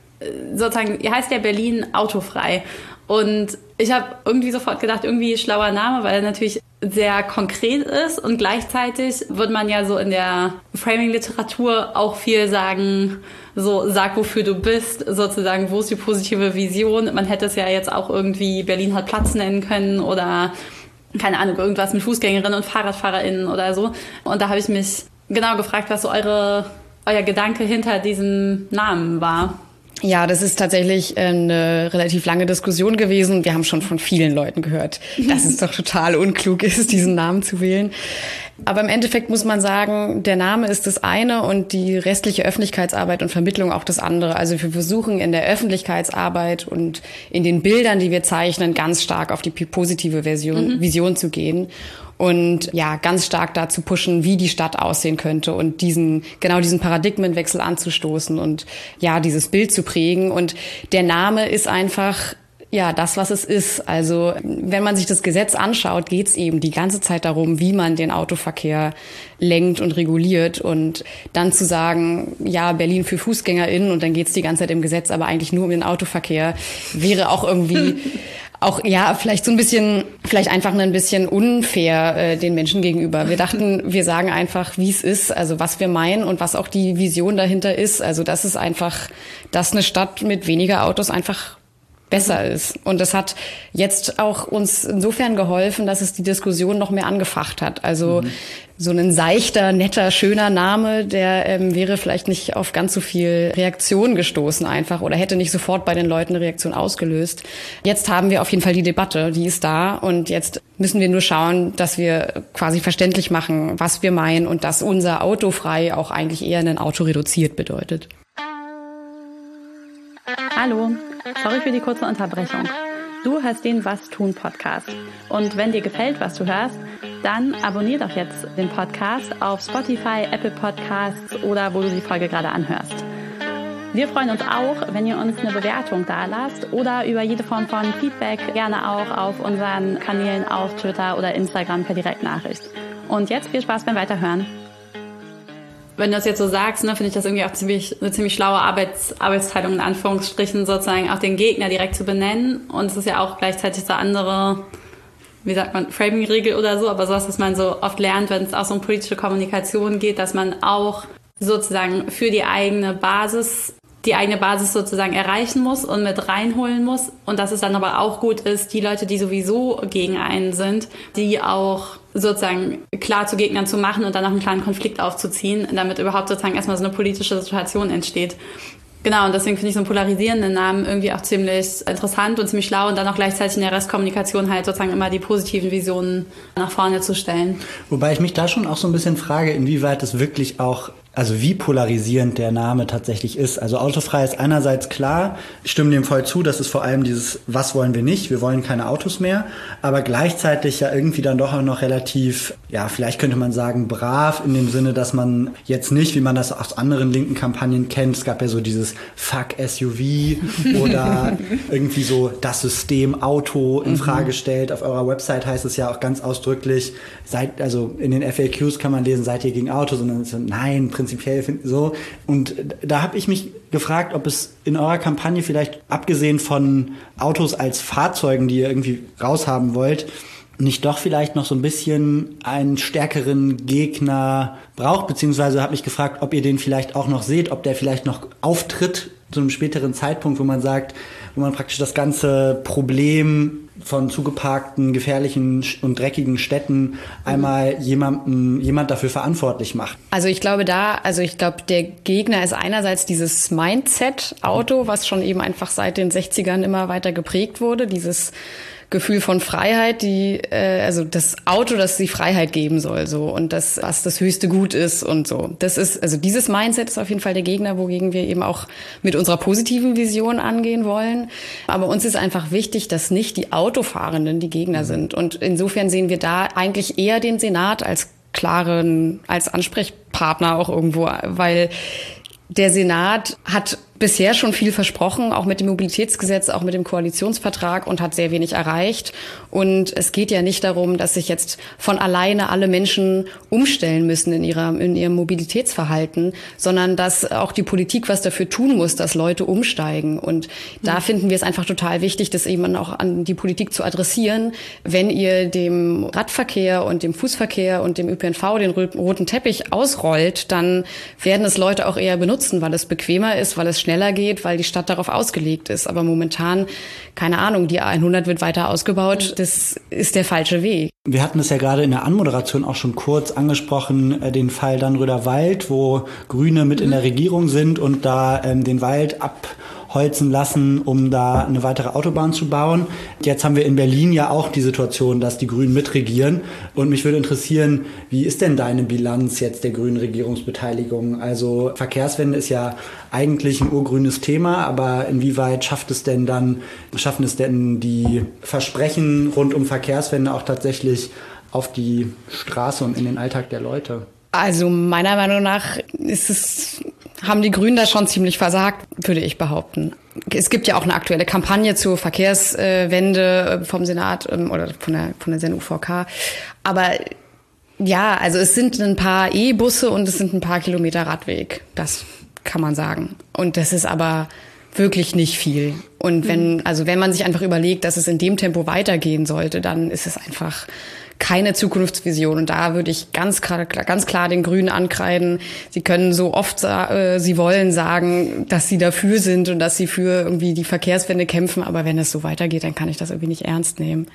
sozusagen, ihr heißt ja Berlin autofrei. Und ich habe irgendwie sofort gedacht, irgendwie schlauer Name, weil er natürlich sehr konkret ist und gleichzeitig wird man ja so in der Framing-Literatur auch viel sagen, so sag, wofür du bist, sozusagen, wo ist die positive Vision. Man hätte es ja jetzt auch irgendwie Berlin hat Platz nennen können oder keine Ahnung, irgendwas mit Fußgängerinnen und FahrradfahrerInnen oder so. Und da habe ich mich genau gefragt, was so eure, euer Gedanke hinter diesem Namen war. Ja, das ist tatsächlich eine relativ lange Diskussion gewesen. Wir haben schon von vielen Leuten gehört, dass es doch total unklug ist, diesen Namen zu wählen. Aber im Endeffekt muss man sagen, der Name ist das eine und die restliche Öffentlichkeitsarbeit und Vermittlung auch das andere. Also wir versuchen in der Öffentlichkeitsarbeit und in den Bildern, die wir zeichnen, ganz stark auf die positive Version, mhm. Vision zu gehen und ja, ganz stark dazu pushen, wie die Stadt aussehen könnte und diesen, genau diesen Paradigmenwechsel anzustoßen und ja, dieses Bild zu prägen. Und der Name ist einfach ja, das, was es ist. Also wenn man sich das Gesetz anschaut, geht es eben die ganze Zeit darum, wie man den Autoverkehr lenkt und reguliert. Und dann zu sagen, ja, Berlin für FußgängerInnen und dann geht es die ganze Zeit im Gesetz aber eigentlich nur um den Autoverkehr, wäre auch irgendwie auch ja vielleicht so ein bisschen vielleicht einfach ein bisschen unfair äh, den Menschen gegenüber. Wir dachten, wir sagen einfach, wie es ist, also was wir meinen und was auch die Vision dahinter ist. Also das ist einfach, dass eine Stadt mit weniger Autos einfach besser ist. Und das hat jetzt auch uns insofern geholfen, dass es die Diskussion noch mehr angefacht hat. Also mhm. so ein seichter, netter, schöner Name, der ähm, wäre vielleicht nicht auf ganz so viel Reaktion gestoßen einfach oder hätte nicht sofort bei den Leuten eine Reaktion ausgelöst. Jetzt haben wir auf jeden Fall die Debatte, die ist da und jetzt müssen wir nur schauen, dass wir quasi verständlich machen, was wir meinen und dass unser Autofrei auch eigentlich eher ein Auto reduziert bedeutet. Hallo, sorry für die kurze Unterbrechung. Du hörst den Was tun Podcast. Und wenn dir gefällt, was du hörst, dann abonnier doch jetzt den Podcast auf Spotify, Apple Podcasts oder wo du die Folge gerade anhörst. Wir freuen uns auch, wenn ihr uns eine Bewertung da lasst oder über jede Form von Feedback gerne auch auf unseren Kanälen auf Twitter oder Instagram per Direktnachricht. Und jetzt viel Spaß beim Weiterhören wenn du das jetzt so sagst, ne, finde ich das irgendwie auch ziemlich, eine ziemlich schlaue Arbeits, Arbeitsteilung in Anführungsstrichen, sozusagen auch den Gegner direkt zu benennen. Und es ist ja auch gleichzeitig so andere, wie sagt man, Framing-Regel oder so, aber sowas, was man so oft lernt, wenn es auch so um politische Kommunikation geht, dass man auch sozusagen für die eigene Basis die eigene Basis sozusagen erreichen muss und mit reinholen muss. Und dass es dann aber auch gut ist, die Leute, die sowieso gegen einen sind, die auch sozusagen klar zu Gegnern zu machen und dann auch einen kleinen Konflikt aufzuziehen, damit überhaupt sozusagen erstmal so eine politische Situation entsteht. Genau, und deswegen finde ich so einen polarisierenden Namen irgendwie auch ziemlich interessant und ziemlich schlau und dann auch gleichzeitig in der Restkommunikation halt sozusagen immer die positiven Visionen nach vorne zu stellen. Wobei ich mich da schon auch so ein bisschen frage, inwieweit es wirklich auch also wie polarisierend der Name tatsächlich ist. Also autofrei ist einerseits klar, ich stimme dem voll zu, das ist vor allem dieses, was wollen wir nicht, wir wollen keine Autos mehr, aber gleichzeitig ja irgendwie dann doch auch noch relativ, ja, vielleicht könnte man sagen, brav in dem Sinne, dass man jetzt nicht, wie man das aus anderen linken Kampagnen kennt, es gab ja so dieses Fuck SUV oder irgendwie so das System Auto in mhm. Frage stellt. Auf eurer Website heißt es ja auch ganz ausdrücklich, seid, also in den FAQs kann man lesen, seid ihr gegen Autos, und dann so, nein, prinzipiell finden so. Und da habe ich mich gefragt, ob es in eurer Kampagne vielleicht abgesehen von Autos als Fahrzeugen, die ihr irgendwie raushaben wollt, nicht doch vielleicht noch so ein bisschen einen stärkeren Gegner braucht, beziehungsweise habe mich gefragt, ob ihr den vielleicht auch noch seht, ob der vielleicht noch auftritt zu einem späteren Zeitpunkt, wo man sagt, wo man praktisch das ganze Problem von zugeparkten, gefährlichen und dreckigen Städten einmal jemanden, jemand dafür verantwortlich macht. Also ich glaube da, also ich glaube, der Gegner ist einerseits dieses Mindset-Auto, was schon eben einfach seit den 60ern immer weiter geprägt wurde, dieses Gefühl von Freiheit, die äh, also das Auto, das die Freiheit geben soll, so und das was das höchste Gut ist und so. Das ist also dieses Mindset ist auf jeden Fall der Gegner, wogegen wir eben auch mit unserer positiven Vision angehen wollen. Aber uns ist einfach wichtig, dass nicht die Autofahrenden die Gegner mhm. sind und insofern sehen wir da eigentlich eher den Senat als klaren als Ansprechpartner auch irgendwo, weil der Senat hat bisher schon viel versprochen, auch mit dem Mobilitätsgesetz, auch mit dem Koalitionsvertrag und hat sehr wenig erreicht. Und es geht ja nicht darum, dass sich jetzt von alleine alle Menschen umstellen müssen in, ihrer, in ihrem Mobilitätsverhalten, sondern dass auch die Politik was dafür tun muss, dass Leute umsteigen. Und da mhm. finden wir es einfach total wichtig, das eben auch an die Politik zu adressieren. Wenn ihr dem Radverkehr und dem Fußverkehr und dem ÖPNV den roten Teppich ausrollt, dann werden es Leute auch eher benutzen, weil es bequemer ist, weil es schneller geht, weil die Stadt darauf ausgelegt ist. Aber momentan, keine Ahnung, die A100 wird weiter ausgebaut. Das ist der falsche Weg. Wir hatten es ja gerade in der Anmoderation auch schon kurz angesprochen, äh, den Fall Dannröder Wald, wo Grüne mit in der Regierung sind und da ähm, den Wald ab holzen lassen, um da eine weitere Autobahn zu bauen. Jetzt haben wir in Berlin ja auch die Situation, dass die Grünen mitregieren. Und mich würde interessieren, wie ist denn deine Bilanz jetzt der grünen Regierungsbeteiligung? Also Verkehrswende ist ja eigentlich ein urgrünes Thema, aber inwieweit schafft es denn dann, schaffen es denn die Versprechen rund um Verkehrswende auch tatsächlich auf die Straße und in den Alltag der Leute? Also meiner Meinung nach ist es, haben die Grünen da schon ziemlich versagt, würde ich behaupten. Es gibt ja auch eine aktuelle Kampagne zur Verkehrswende vom Senat ähm, oder von der, von der SEN-UVK. Aber ja, also es sind ein paar E-Busse und es sind ein paar Kilometer Radweg. Das kann man sagen. Und das ist aber wirklich nicht viel. Und wenn, also wenn man sich einfach überlegt, dass es in dem Tempo weitergehen sollte, dann ist es einfach keine Zukunftsvision. Und da würde ich ganz klar, ganz klar den Grünen ankreiden. Sie können so oft äh, sie wollen sagen, dass sie dafür sind und dass sie für irgendwie die Verkehrswende kämpfen. Aber wenn es so weitergeht, dann kann ich das irgendwie nicht ernst nehmen.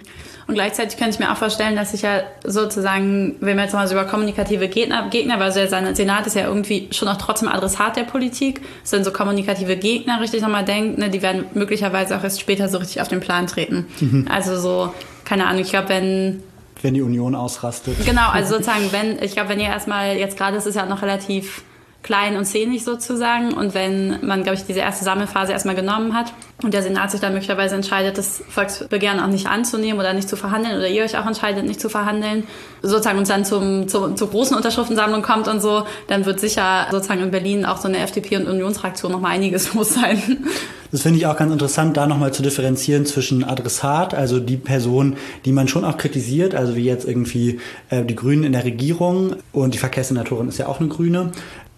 Und gleichzeitig könnte ich mir auch vorstellen, dass sich ja sozusagen, wenn wir jetzt mal so über kommunikative Gegner, Gegner, weil so der Senat ist ja irgendwie schon auch trotzdem Adressat der Politik, das sind so kommunikative Gegner richtig nochmal denkt, ne, die werden möglicherweise auch erst später so richtig auf den Plan treten. Mhm. Also so, keine Ahnung, ich glaube, wenn wenn die Union ausrastet. Genau, also sozusagen, wenn, ich glaube, wenn ihr erstmal, jetzt gerade ist es ja noch relativ klein und zähnig sozusagen. Und wenn man, glaube ich, diese erste Sammelphase erstmal genommen hat und der Senat sich dann möglicherweise entscheidet, das Volksbegehren auch nicht anzunehmen oder nicht zu verhandeln oder ihr euch auch entscheidet, nicht zu verhandeln, sozusagen uns dann zum, zum, zur großen Unterschriftensammlung kommt und so, dann wird sicher sozusagen in Berlin auch so eine FDP- und Unionsfraktion nochmal einiges los sein. Das finde ich auch ganz interessant, da nochmal zu differenzieren zwischen Adressat, also die Person, die man schon auch kritisiert, also wie jetzt irgendwie äh, die Grünen in der Regierung und die Verkehrssenatorin ist ja auch eine Grüne,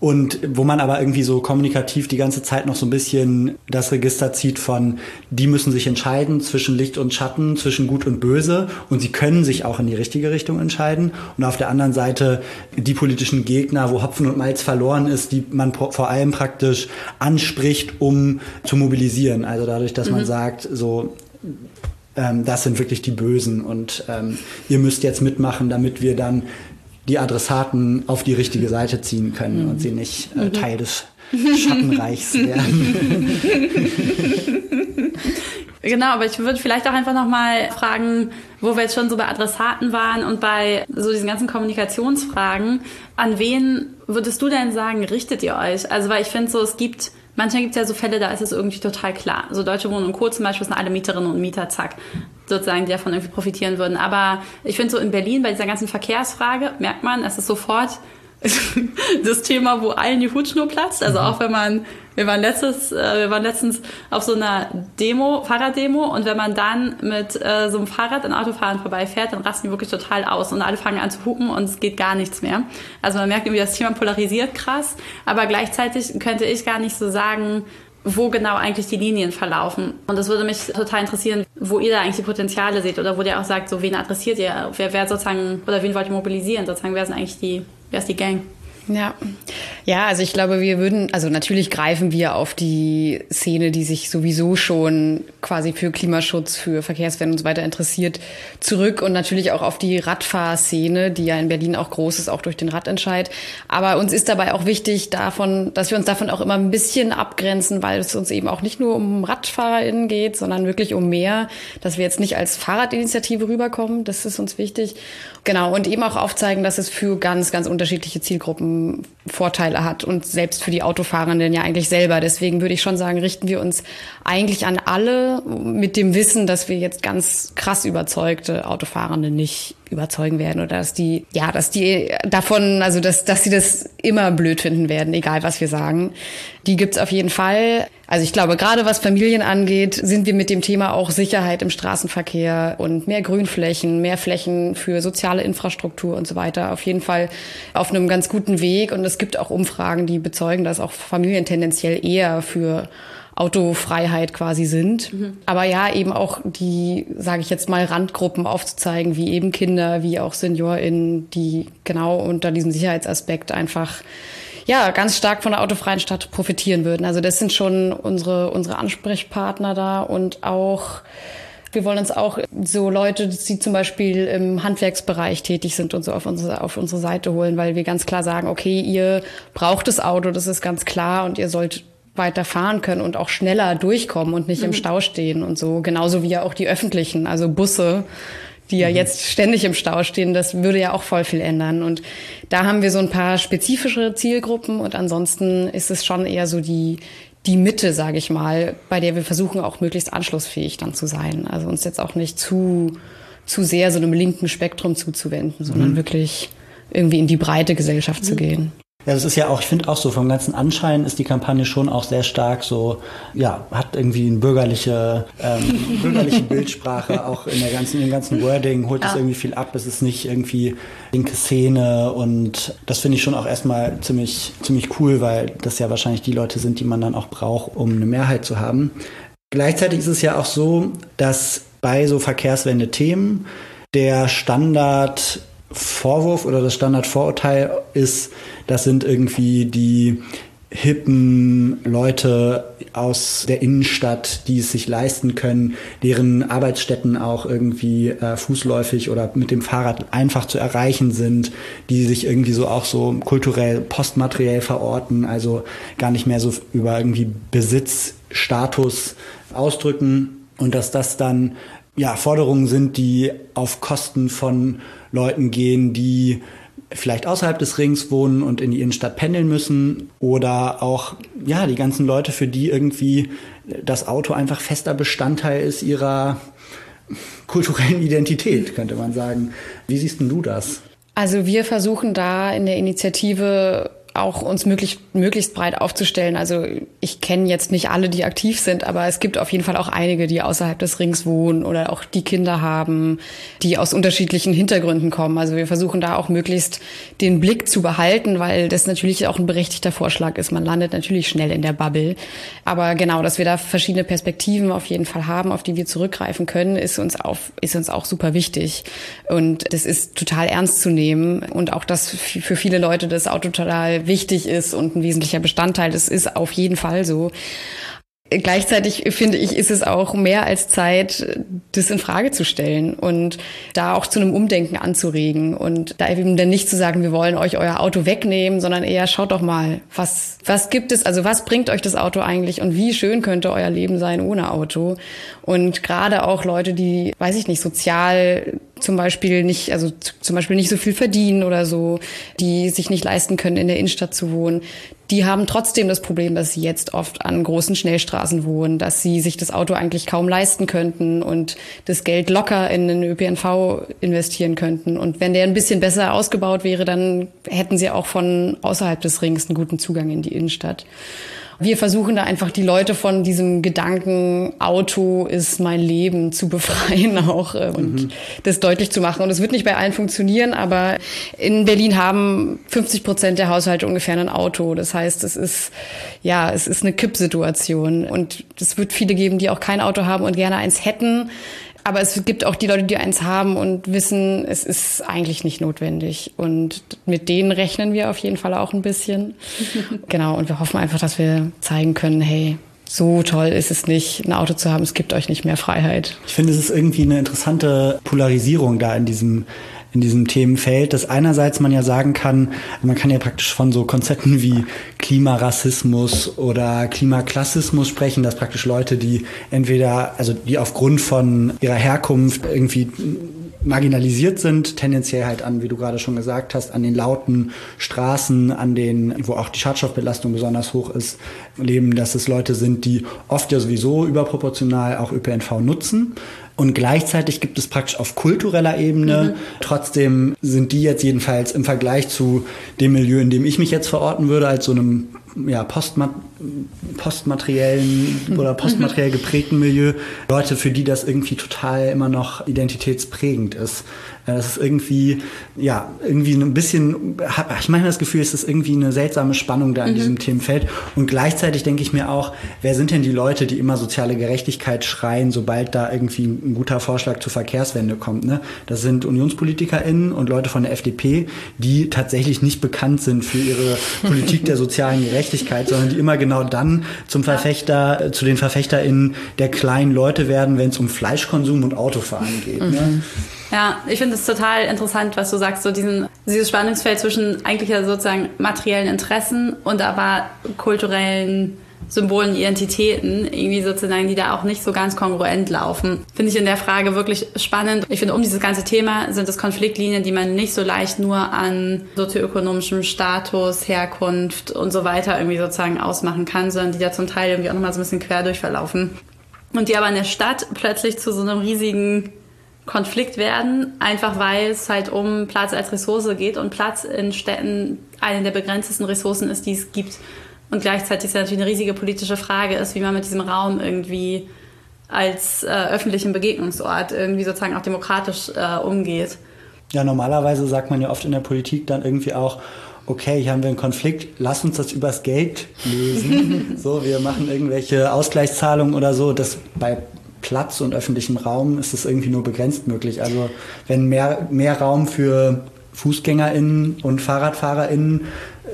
und wo man aber irgendwie so kommunikativ die ganze Zeit noch so ein bisschen das Register zieht von, die müssen sich entscheiden zwischen Licht und Schatten, zwischen Gut und Böse und sie können sich auch in die richtige Richtung entscheiden. Und auf der anderen Seite die politischen Gegner, wo Hopfen und Malz verloren ist, die man vor allem praktisch anspricht, um zu mobilisieren. Also dadurch, dass mhm. man sagt, so, ähm, das sind wirklich die Bösen und ähm, ihr müsst jetzt mitmachen, damit wir dann die Adressaten auf die richtige Seite ziehen können mhm. und sie nicht äh, mhm. Teil des Schattenreichs werden. Genau, aber ich würde vielleicht auch einfach nochmal fragen, wo wir jetzt schon so bei Adressaten waren und bei so diesen ganzen Kommunikationsfragen. An wen würdest du denn sagen, richtet ihr euch? Also, weil ich finde so, es gibt Manchmal gibt es ja so Fälle, da ist es irgendwie total klar. So Deutsche Wohnen und Co. zum Beispiel sind alle Mieterinnen und Mieter, zack, sozusagen, die davon irgendwie profitieren würden. Aber ich finde so in Berlin bei dieser ganzen Verkehrsfrage merkt man, es ist sofort das Thema, wo allen die Hutschnur platzt. Also mhm. auch wenn man, wir waren letztes, äh, wir waren letztens auf so einer Demo, Fahrraddemo, und wenn man dann mit äh, so einem Fahrrad an Autofahrern vorbeifährt, dann rasten die wirklich total aus und alle fangen an zu hupen und es geht gar nichts mehr. Also man merkt irgendwie, das Thema polarisiert krass, aber gleichzeitig könnte ich gar nicht so sagen, wo genau eigentlich die Linien verlaufen. Und das würde mich total interessieren, wo ihr da eigentlich die Potenziale seht oder wo ihr auch sagt, so wen adressiert ihr, wer, wer sozusagen, oder wen wollt ihr mobilisieren, sozusagen, wer sind eigentlich die Wer ist die Gang? Ja. Ja, also ich glaube, wir würden, also natürlich greifen wir auf die Szene, die sich sowieso schon quasi für Klimaschutz, für Verkehrswende und so weiter interessiert, zurück und natürlich auch auf die Radfahrszene, die ja in Berlin auch groß ist, auch durch den Radentscheid. Aber uns ist dabei auch wichtig davon, dass wir uns davon auch immer ein bisschen abgrenzen, weil es uns eben auch nicht nur um RadfahrerInnen geht, sondern wirklich um mehr, dass wir jetzt nicht als Fahrradinitiative rüberkommen. Das ist uns wichtig. Genau. Und eben auch aufzeigen, dass es für ganz, ganz unterschiedliche Zielgruppen Vorteile hat und selbst für die Autofahrenden ja eigentlich selber. Deswegen würde ich schon sagen, richten wir uns eigentlich an alle mit dem Wissen, dass wir jetzt ganz krass überzeugte Autofahrende nicht überzeugen werden oder dass die, ja, dass die davon, also dass, dass sie das immer blöd finden werden, egal was wir sagen. Die gibt's auf jeden Fall. Also ich glaube, gerade was Familien angeht, sind wir mit dem Thema auch Sicherheit im Straßenverkehr und mehr Grünflächen, mehr Flächen für soziale Infrastruktur und so weiter auf jeden Fall auf einem ganz guten Weg. Und es gibt auch Umfragen, die bezeugen, dass auch Familien tendenziell eher für Autofreiheit quasi sind. Mhm. Aber ja, eben auch die, sage ich jetzt mal, Randgruppen aufzuzeigen, wie eben Kinder, wie auch SeniorInnen, die genau unter diesem Sicherheitsaspekt einfach ja, ganz stark von der autofreien Stadt profitieren würden. Also das sind schon unsere, unsere Ansprechpartner da und auch wir wollen uns auch so Leute, die zum Beispiel im Handwerksbereich tätig sind und so auf unsere, auf unsere Seite holen, weil wir ganz klar sagen, okay, ihr braucht das Auto, das ist ganz klar und ihr sollt weiter fahren können und auch schneller durchkommen und nicht mhm. im Stau stehen und so. Genauso wie ja auch die öffentlichen, also Busse, die ja mhm. jetzt ständig im Stau stehen, das würde ja auch voll viel ändern. Und da haben wir so ein paar spezifische Zielgruppen und ansonsten ist es schon eher so die, die Mitte, sage ich mal, bei der wir versuchen auch möglichst anschlussfähig dann zu sein. Also uns jetzt auch nicht zu, zu sehr so einem linken Spektrum zuzuwenden, sondern mhm. wirklich irgendwie in die breite Gesellschaft mhm. zu gehen. Ja, das ist ja auch, ich finde auch so vom ganzen Anschein ist die Kampagne schon auch sehr stark so, ja, hat irgendwie eine bürgerliche, ähm, bürgerliche Bildsprache, auch in der ganzen, in dem ganzen Wording holt es ja. irgendwie viel ab. Es ist nicht irgendwie linke Szene und das finde ich schon auch erstmal ziemlich, ziemlich cool, weil das ja wahrscheinlich die Leute sind, die man dann auch braucht, um eine Mehrheit zu haben. Gleichzeitig ist es ja auch so, dass bei so Verkehrswende-Themen der Standard Vorwurf oder das Standardvorurteil ist, das sind irgendwie die hippen Leute aus der Innenstadt, die es sich leisten können, deren Arbeitsstätten auch irgendwie äh, fußläufig oder mit dem Fahrrad einfach zu erreichen sind, die sich irgendwie so auch so kulturell, postmateriell verorten, also gar nicht mehr so über irgendwie Besitzstatus ausdrücken und dass das dann ja Forderungen sind, die auf Kosten von Leuten gehen, die vielleicht außerhalb des Rings wohnen und in die Innenstadt pendeln müssen oder auch ja die ganzen Leute, für die irgendwie das Auto einfach fester Bestandteil ist ihrer kulturellen Identität, könnte man sagen. Wie siehst denn du das? Also wir versuchen da in der Initiative auch uns möglichst, möglichst breit aufzustellen. Also ich kenne jetzt nicht alle, die aktiv sind, aber es gibt auf jeden Fall auch einige, die außerhalb des Rings wohnen oder auch die Kinder haben, die aus unterschiedlichen Hintergründen kommen. Also wir versuchen da auch möglichst den Blick zu behalten, weil das natürlich auch ein berechtigter Vorschlag ist. Man landet natürlich schnell in der Bubble. Aber genau, dass wir da verschiedene Perspektiven auf jeden Fall haben, auf die wir zurückgreifen können, ist uns, auf, ist uns auch super wichtig. Und das ist total ernst zu nehmen. Und auch, dass für viele Leute das Auto total wichtig ist und ein wesentlicher Bestandteil. Das ist auf jeden Fall so. Gleichzeitig finde ich, ist es auch mehr als Zeit, das in Frage zu stellen und da auch zu einem Umdenken anzuregen und da eben dann nicht zu sagen, wir wollen euch euer Auto wegnehmen, sondern eher schaut doch mal, was, was gibt es, also was bringt euch das Auto eigentlich und wie schön könnte euer Leben sein ohne Auto? Und gerade auch Leute, die, weiß ich nicht, sozial zum Beispiel nicht, also zum Beispiel nicht so viel verdienen oder so, die sich nicht leisten können, in der Innenstadt zu wohnen, die haben trotzdem das Problem, dass sie jetzt oft an großen Schnellstraßen wohnen, dass sie sich das Auto eigentlich kaum leisten könnten und das Geld locker in den ÖPNV investieren könnten. Und wenn der ein bisschen besser ausgebaut wäre, dann hätten sie auch von außerhalb des Rings einen guten Zugang in die Innenstadt. Wir versuchen da einfach die Leute von diesem Gedanken, Auto ist mein Leben zu befreien auch äh, und mhm. das deutlich zu machen. Und es wird nicht bei allen funktionieren, aber in Berlin haben 50 Prozent der Haushalte ungefähr ein Auto. Das heißt, es ist, ja, es ist eine Kippsituation. Und es wird viele geben, die auch kein Auto haben und gerne eins hätten. Aber es gibt auch die Leute, die eins haben und wissen, es ist eigentlich nicht notwendig. Und mit denen rechnen wir auf jeden Fall auch ein bisschen. genau. Und wir hoffen einfach, dass wir zeigen können, hey, so toll ist es nicht, ein Auto zu haben. Es gibt euch nicht mehr Freiheit. Ich finde, es ist irgendwie eine interessante Polarisierung da in diesem in diesem Themenfeld, dass einerseits man ja sagen kann, man kann ja praktisch von so Konzepten wie Klimarassismus oder Klimaklassismus sprechen, dass praktisch Leute, die entweder, also die aufgrund von ihrer Herkunft irgendwie marginalisiert sind, tendenziell halt an, wie du gerade schon gesagt hast, an den lauten Straßen, an den, wo auch die Schadstoffbelastung besonders hoch ist, leben, dass es Leute sind, die oft ja sowieso überproportional auch ÖPNV nutzen und gleichzeitig gibt es praktisch auf kultureller Ebene, mhm. trotzdem sind die jetzt jedenfalls im Vergleich zu dem Milieu, in dem ich mich jetzt verorten würde, als so einem ja, postma postmateriellen mhm. oder postmateriell geprägten Milieu, Leute, für die das irgendwie total immer noch identitätsprägend ist. Das ist irgendwie, ja, irgendwie ein bisschen, ich meine das Gefühl, es ist irgendwie eine seltsame Spannung da in mhm. diesem Themenfeld. Und gleichzeitig denke ich mir auch, wer sind denn die Leute, die immer soziale Gerechtigkeit schreien, sobald da irgendwie ein guter Vorschlag zur Verkehrswende kommt? Ne? Das sind UnionspolitikerInnen und Leute von der FDP, die tatsächlich nicht bekannt sind für ihre Politik der sozialen Gerechtigkeit, sondern die immer genau dann zum Verfechter, zu den VerfechterInnen der kleinen Leute werden, wenn es um Fleischkonsum und Autofahren geht. Ne? Mhm. Ne? Ja, ich finde es total interessant, was du sagst, so diesen, dieses Spannungsfeld zwischen eigentlich ja sozusagen materiellen Interessen und aber kulturellen Symbolen, Identitäten, irgendwie sozusagen, die da auch nicht so ganz kongruent laufen. Finde ich in der Frage wirklich spannend. Ich finde, um dieses ganze Thema sind es Konfliktlinien, die man nicht so leicht nur an sozioökonomischem Status, Herkunft und so weiter irgendwie sozusagen ausmachen kann, sondern die da zum Teil irgendwie auch nochmal so ein bisschen quer durchverlaufen. Und die aber in der Stadt plötzlich zu so einem riesigen Konflikt werden, einfach weil es halt um Platz als Ressource geht und Platz in Städten eine der begrenztesten Ressourcen ist, die es gibt. Und gleichzeitig ist ja natürlich eine riesige politische Frage ist, wie man mit diesem Raum irgendwie als äh, öffentlichen Begegnungsort irgendwie sozusagen auch demokratisch äh, umgeht. Ja, normalerweise sagt man ja oft in der Politik dann irgendwie auch, okay, hier haben wir einen Konflikt, lass uns das übers Geld lösen. so, wir machen irgendwelche Ausgleichszahlungen oder so. Das bei Platz und öffentlichem Raum ist es irgendwie nur begrenzt möglich. Also wenn mehr, mehr Raum für FußgängerInnen und FahrradfahrerInnen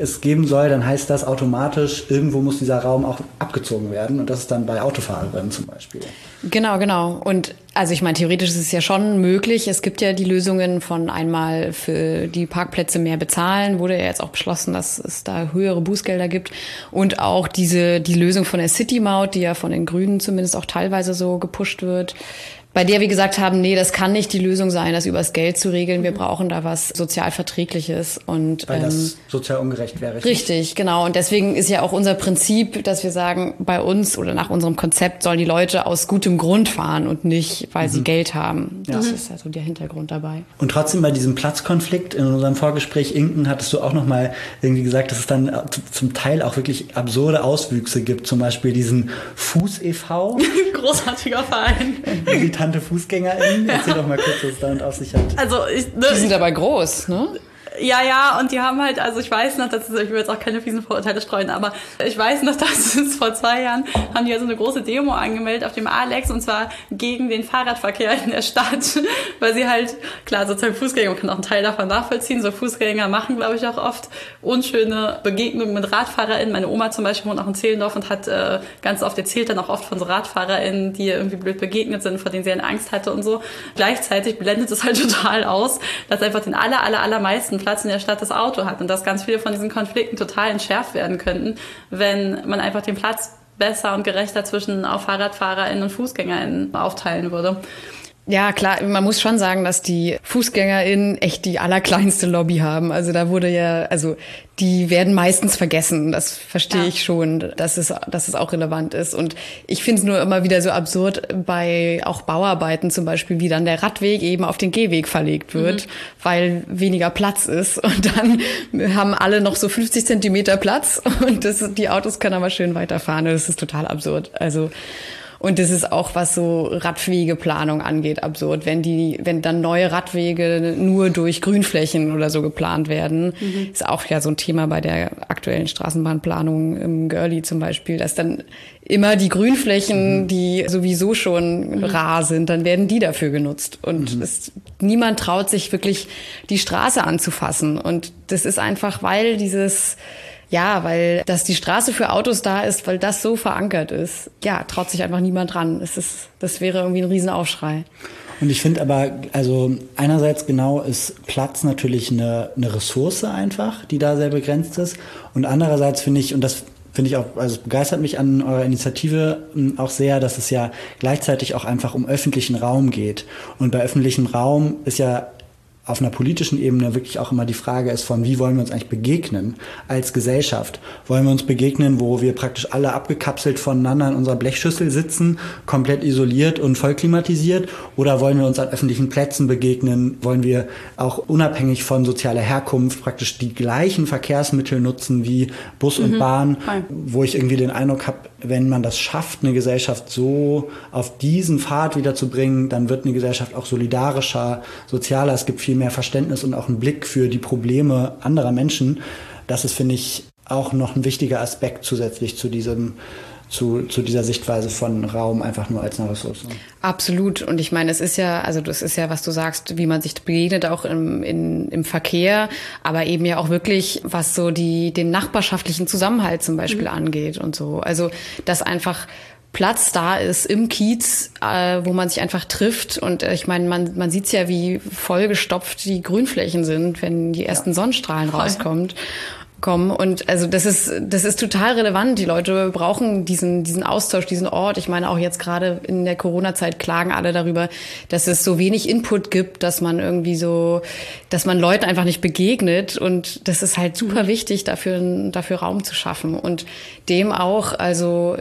es geben soll, dann heißt das automatisch, irgendwo muss dieser Raum auch abgezogen werden. Und das ist dann bei Autofahrerinnen zum Beispiel. Genau, genau. Und also ich meine, theoretisch ist es ja schon möglich. Es gibt ja die Lösungen von einmal für die Parkplätze mehr bezahlen, wurde ja jetzt auch beschlossen, dass es da höhere Bußgelder gibt. Und auch diese, die Lösung von der City-Maut, die ja von den Grünen zumindest auch teilweise so gepusht wird bei der wir gesagt haben, nee, das kann nicht die Lösung sein, das übers Geld zu regeln. Wir brauchen da was sozial Verträgliches und weil das ähm, sozial ungerecht wäre. Richtig? richtig, genau. Und deswegen ist ja auch unser Prinzip, dass wir sagen, bei uns oder nach unserem Konzept sollen die Leute aus gutem Grund fahren und nicht, weil mhm. sie Geld haben. Das mhm. ist also der Hintergrund dabei. Und trotzdem bei diesem Platzkonflikt in unserem Vorgespräch Inken hattest du auch noch mal irgendwie gesagt, dass es dann zum Teil auch wirklich absurde Auswüchse gibt. Zum Beispiel diesen Fuß e.V. Großartiger Verein militante FußgängerInnen. Erzähl doch mal kurz, was es damit auf sich hat. Also ich, ne, die sind aber groß, ne? Ja, ja, und die haben halt, also ich weiß noch, das ist, ich will jetzt auch keine fiesen Vorurteile streuen, aber ich weiß noch, dass es vor zwei Jahren haben die ja so eine große Demo angemeldet auf dem Alex und zwar gegen den Fahrradverkehr in der Stadt, weil sie halt, klar, sozusagen Fußgänger, man kann auch einen Teil davon nachvollziehen, so Fußgänger machen, glaube ich, auch oft unschöne Begegnungen mit RadfahrerInnen. Meine Oma zum Beispiel wohnt auch in Zehlendorf und hat äh, ganz oft erzählt dann auch oft von so RadfahrerInnen, die ihr irgendwie blöd begegnet sind, vor denen sie eine Angst hatte und so. Gleichzeitig blendet es halt total aus, dass einfach den aller, aller, allermeisten Platz in der Stadt das Auto hat und dass ganz viele von diesen Konflikten total entschärft werden könnten, wenn man einfach den Platz besser und gerechter zwischen auch FahrradfahrerInnen und FußgängerInnen aufteilen würde. Ja, klar, man muss schon sagen, dass die FußgängerInnen echt die allerkleinste Lobby haben. Also da wurde ja, also die werden meistens vergessen. Das verstehe ja. ich schon, dass es, dass es auch relevant ist. Und ich finde es nur immer wieder so absurd bei auch Bauarbeiten zum Beispiel, wie dann der Radweg eben auf den Gehweg verlegt wird, mhm. weil weniger Platz ist. Und dann haben alle noch so 50 Zentimeter Platz und das, die Autos können aber schön weiterfahren. Das ist total absurd. Also und das ist auch, was so Radwegeplanung angeht, absurd. Wenn die, wenn dann neue Radwege nur durch Grünflächen oder so geplant werden, mhm. ist auch ja so ein Thema bei der aktuellen Straßenbahnplanung im Görli zum Beispiel, dass dann immer die Grünflächen, mhm. die sowieso schon mhm. rar sind, dann werden die dafür genutzt. Und mhm. es, niemand traut sich wirklich die Straße anzufassen. Und das ist einfach, weil dieses, ja, weil dass die Straße für Autos da ist, weil das so verankert ist. Ja, traut sich einfach niemand dran. Es ist, das wäre irgendwie ein Riesenaufschrei. Und ich finde aber, also einerseits genau ist Platz natürlich eine, eine Ressource einfach, die da sehr begrenzt ist. Und andererseits finde ich, und das finde ich auch, also es begeistert mich an eurer Initiative auch sehr, dass es ja gleichzeitig auch einfach um öffentlichen Raum geht. Und bei öffentlichem Raum ist ja auf einer politischen Ebene wirklich auch immer die Frage ist von, wie wollen wir uns eigentlich begegnen als Gesellschaft? Wollen wir uns begegnen, wo wir praktisch alle abgekapselt voneinander in unserer Blechschüssel sitzen, komplett isoliert und voll klimatisiert? Oder wollen wir uns an öffentlichen Plätzen begegnen? Wollen wir auch unabhängig von sozialer Herkunft praktisch die gleichen Verkehrsmittel nutzen wie Bus und mhm. Bahn, wo ich irgendwie den Eindruck habe, wenn man das schafft, eine Gesellschaft so auf diesen Pfad wiederzubringen, dann wird eine Gesellschaft auch solidarischer, sozialer. Es gibt viel mehr Verständnis und auch einen Blick für die Probleme anderer Menschen. Das ist, finde ich, auch noch ein wichtiger Aspekt zusätzlich zu diesem zu, zu dieser Sichtweise von Raum einfach nur als eine Ressource. Absolut. Und ich meine, es ist ja, also das ist ja, was du sagst, wie man sich begegnet, auch im, in, im Verkehr, aber eben ja auch wirklich, was so die, den nachbarschaftlichen Zusammenhalt zum Beispiel mhm. angeht und so. Also, dass einfach Platz da ist im Kiez, äh, wo man sich einfach trifft. Und äh, ich meine, man, man sieht ja, wie vollgestopft die Grünflächen sind, wenn die ersten ja. Sonnenstrahlen Voll. rauskommen. Kommen. Und also das ist, das ist total relevant. Die Leute brauchen diesen, diesen Austausch, diesen Ort. Ich meine, auch jetzt gerade in der Corona-Zeit klagen alle darüber, dass es so wenig Input gibt, dass man irgendwie so, dass man Leuten einfach nicht begegnet. Und das ist halt super wichtig, dafür, dafür Raum zu schaffen und dem auch, also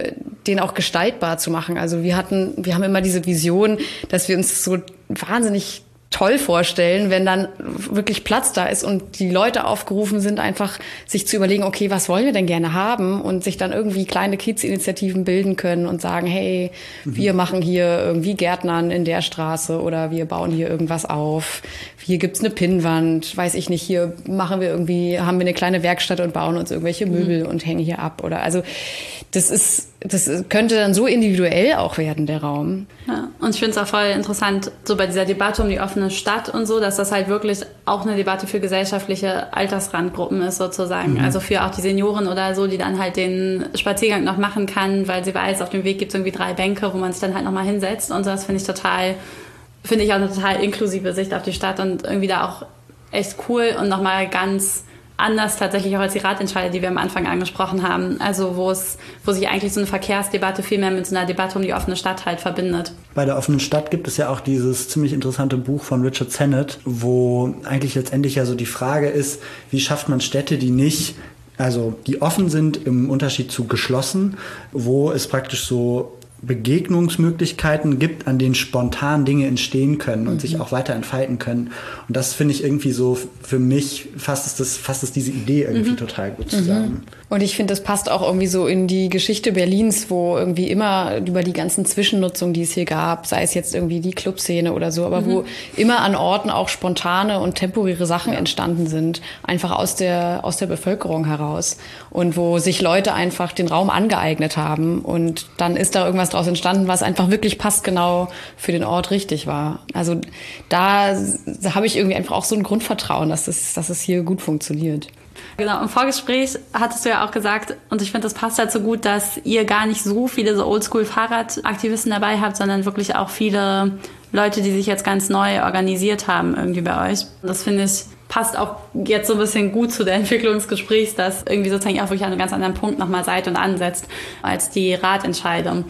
den auch gestaltbar zu machen. Also wir hatten, wir haben immer diese Vision, dass wir uns so wahnsinnig toll vorstellen, wenn dann wirklich Platz da ist und die Leute aufgerufen sind, einfach sich zu überlegen, okay, was wollen wir denn gerne haben und sich dann irgendwie kleine Kids-Initiativen bilden können und sagen, hey, mhm. wir machen hier irgendwie Gärtnern in der Straße oder wir bauen hier irgendwas auf. Hier gibt's eine Pinnwand, weiß ich nicht, hier machen wir irgendwie, haben wir eine kleine Werkstatt und bauen uns irgendwelche mhm. Möbel mhm. und hängen hier ab oder also das ist, das könnte dann so individuell auch werden, der Raum. Ja, und ich finde es auch voll interessant, so bei dieser Debatte um die offene Stadt und so, dass das halt wirklich auch eine Debatte für gesellschaftliche Altersrandgruppen ist, sozusagen. Mhm. Also für auch die Senioren oder so, die dann halt den Spaziergang noch machen kann, weil sie weiß, auf dem Weg gibt es irgendwie drei Bänke, wo man sich dann halt nochmal hinsetzt. Und das finde ich total, finde ich auch eine total inklusive Sicht auf die Stadt und irgendwie da auch echt cool und nochmal ganz anders tatsächlich auch als die Ratentscheide, die wir am Anfang angesprochen haben. Also wo es, wo sich eigentlich so eine Verkehrsdebatte viel mehr mit so einer Debatte um die offene Stadt halt verbindet. Bei der offenen Stadt gibt es ja auch dieses ziemlich interessante Buch von Richard Sennett, wo eigentlich letztendlich ja so die Frage ist, wie schafft man Städte, die nicht also die offen sind im Unterschied zu geschlossen, wo es praktisch so Begegnungsmöglichkeiten gibt, an denen spontan Dinge entstehen können und mhm. sich auch weiter entfalten können. Und das finde ich irgendwie so für mich fasst es das, fasst es diese Idee irgendwie mhm. total gut zusammen. Mhm. Und ich finde, das passt auch irgendwie so in die Geschichte Berlins, wo irgendwie immer über die ganzen Zwischennutzungen, die es hier gab, sei es jetzt irgendwie die Clubszene oder so, aber wo mhm. immer an Orten auch spontane und temporäre Sachen ja. entstanden sind, einfach aus der, aus der Bevölkerung heraus. Und wo sich Leute einfach den Raum angeeignet haben und dann ist da irgendwas draus entstanden, was einfach wirklich passgenau für den Ort richtig war. Also da, habe ich irgendwie einfach auch so ein Grundvertrauen, dass es, dass es hier gut funktioniert. Genau, im Vorgespräch hattest du ja auch gesagt, und ich finde, das passt dazu gut, dass ihr gar nicht so viele so Oldschool-Fahrradaktivisten dabei habt, sondern wirklich auch viele Leute, die sich jetzt ganz neu organisiert haben irgendwie bei euch. Das finde ich passt auch jetzt so ein bisschen gut zu der Entwicklung des Gesprächs, dass irgendwie sozusagen auch wirklich an einem ganz anderen Punkt nochmal seid und ansetzt als die Ratentscheidung.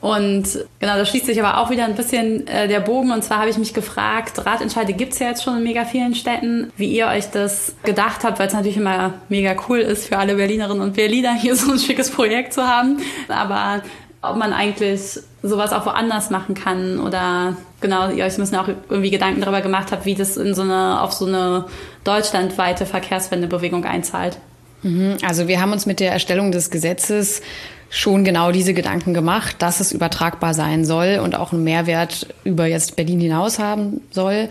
Und genau, da schließt sich aber auch wieder ein bisschen äh, der Bogen. Und zwar habe ich mich gefragt, Ratentscheide gibt es ja jetzt schon in mega vielen Städten, wie ihr euch das gedacht habt, weil es natürlich immer mega cool ist für alle Berlinerinnen und Berliner, hier so ein schickes Projekt zu haben. Aber ob man eigentlich sowas auch woanders machen kann oder genau, ihr euch müssen auch irgendwie Gedanken darüber gemacht habt, wie das in so eine, auf so eine deutschlandweite Verkehrswendebewegung einzahlt. Mhm, also wir haben uns mit der Erstellung des Gesetzes schon genau diese Gedanken gemacht, dass es übertragbar sein soll und auch einen Mehrwert über jetzt Berlin hinaus haben soll.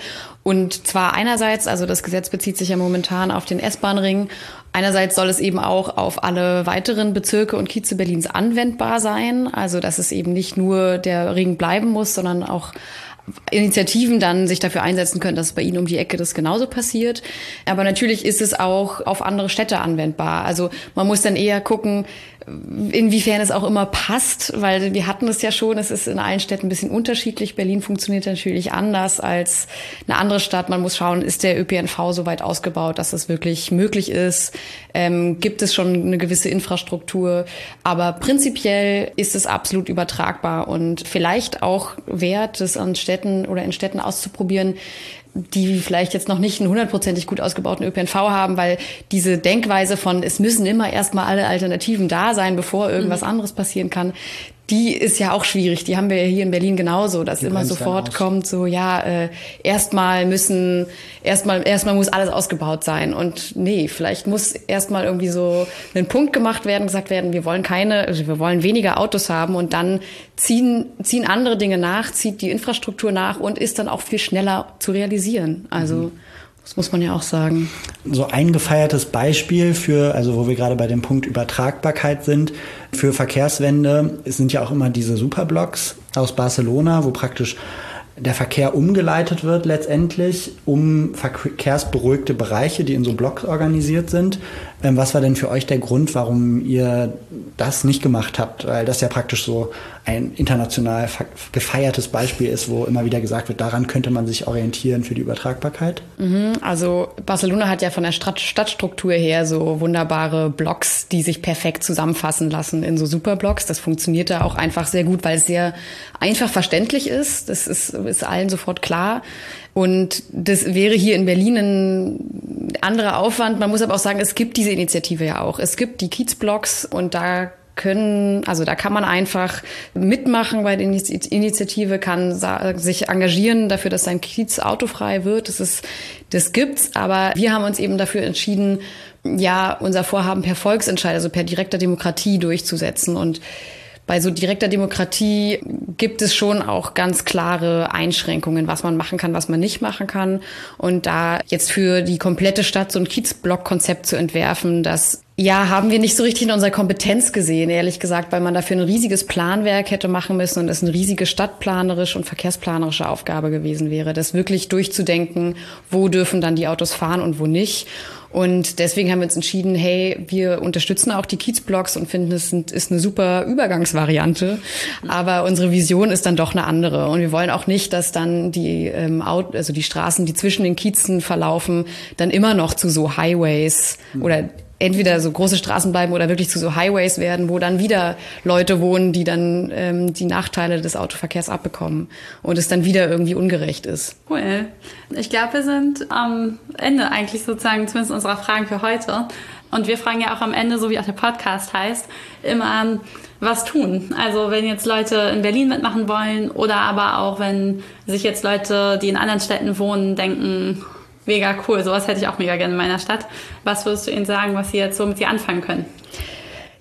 Und zwar einerseits, also das Gesetz bezieht sich ja momentan auf den S-Bahn-Ring. Einerseits soll es eben auch auf alle weiteren Bezirke und Kieze Berlins anwendbar sein. Also, dass es eben nicht nur der Ring bleiben muss, sondern auch Initiativen dann sich dafür einsetzen können, dass bei Ihnen um die Ecke das genauso passiert. Aber natürlich ist es auch auf andere Städte anwendbar. Also man muss dann eher gucken, inwiefern es auch immer passt, weil wir hatten es ja schon, es ist in allen Städten ein bisschen unterschiedlich. Berlin funktioniert natürlich anders als eine andere Stadt. Man muss schauen, ist der ÖPNV so weit ausgebaut, dass es wirklich möglich ist? Ähm, gibt es schon eine gewisse Infrastruktur? Aber prinzipiell ist es absolut übertragbar und vielleicht auch wert, es an Städten oder in Städten auszuprobieren, die vielleicht jetzt noch nicht einen hundertprozentig gut ausgebauten ÖPNV haben, weil diese Denkweise von, es müssen immer erstmal alle Alternativen da sein, bevor irgendwas mhm. anderes passieren kann, die ist ja auch schwierig. Die haben wir ja hier in Berlin genauso, dass die immer sofort kommt, so ja, äh, erstmal müssen, erstmal, erstmal muss alles ausgebaut sein. Und nee, vielleicht muss erstmal irgendwie so ein Punkt gemacht werden, gesagt werden, wir wollen keine, also wir wollen weniger Autos haben und dann ziehen, ziehen andere Dinge nach, zieht die Infrastruktur nach und ist dann auch viel schneller zu realisieren. Also mhm. Das muss man ja auch sagen. So ein gefeiertes Beispiel für, also wo wir gerade bei dem Punkt Übertragbarkeit sind, für Verkehrswende sind ja auch immer diese Superblocks aus Barcelona, wo praktisch der Verkehr umgeleitet wird letztendlich, um verkehrsberuhigte Bereiche, die in so Blocks organisiert sind, was war denn für euch der Grund, warum ihr das nicht gemacht habt? Weil das ja praktisch so ein international gefeiertes Beispiel ist, wo immer wieder gesagt wird, daran könnte man sich orientieren für die Übertragbarkeit. Mhm, also Barcelona hat ja von der Stadtstruktur her so wunderbare Blocks, die sich perfekt zusammenfassen lassen in so Superblocks. Das funktioniert da auch einfach sehr gut, weil es sehr einfach verständlich ist. Das ist, ist allen sofort klar. Und das wäre hier in Berlin ein anderer Aufwand. Man muss aber auch sagen, es gibt diese Initiative ja auch. Es gibt die Kiezblocks und da können, also da kann man einfach mitmachen bei der Initiative, kann sich engagieren dafür, dass sein Kiez autofrei wird. Das ist, das gibt's. Aber wir haben uns eben dafür entschieden, ja, unser Vorhaben per Volksentscheid, also per direkter Demokratie durchzusetzen und bei so direkter Demokratie gibt es schon auch ganz klare Einschränkungen, was man machen kann, was man nicht machen kann. Und da jetzt für die komplette Stadt so ein Kiezblock-Konzept zu entwerfen, das ja, haben wir nicht so richtig in unserer Kompetenz gesehen, ehrlich gesagt, weil man dafür ein riesiges Planwerk hätte machen müssen und es eine riesige stadtplanerische und verkehrsplanerische Aufgabe gewesen wäre, das wirklich durchzudenken, wo dürfen dann die Autos fahren und wo nicht. Und deswegen haben wir uns entschieden, hey, wir unterstützen auch die Kiezblocks und finden, es ist eine super Übergangsvariante. Aber unsere Vision ist dann doch eine andere. Und wir wollen auch nicht, dass dann die, ähm, also die Straßen, die zwischen den Kiezen verlaufen, dann immer noch zu so Highways oder entweder so große Straßen bleiben oder wirklich zu so Highways werden, wo dann wieder Leute wohnen, die dann ähm, die Nachteile des Autoverkehrs abbekommen und es dann wieder irgendwie ungerecht ist. Cool. Ich glaube, wir sind am Ende eigentlich sozusagen zumindest unserer Fragen für heute. Und wir fragen ja auch am Ende, so wie auch der Podcast heißt, immer was tun. Also wenn jetzt Leute in Berlin mitmachen wollen oder aber auch wenn sich jetzt Leute, die in anderen Städten wohnen, denken, mega cool. Sowas hätte ich auch mega gerne in meiner Stadt. Was würdest du ihnen sagen, was sie jetzt so mit dir anfangen können?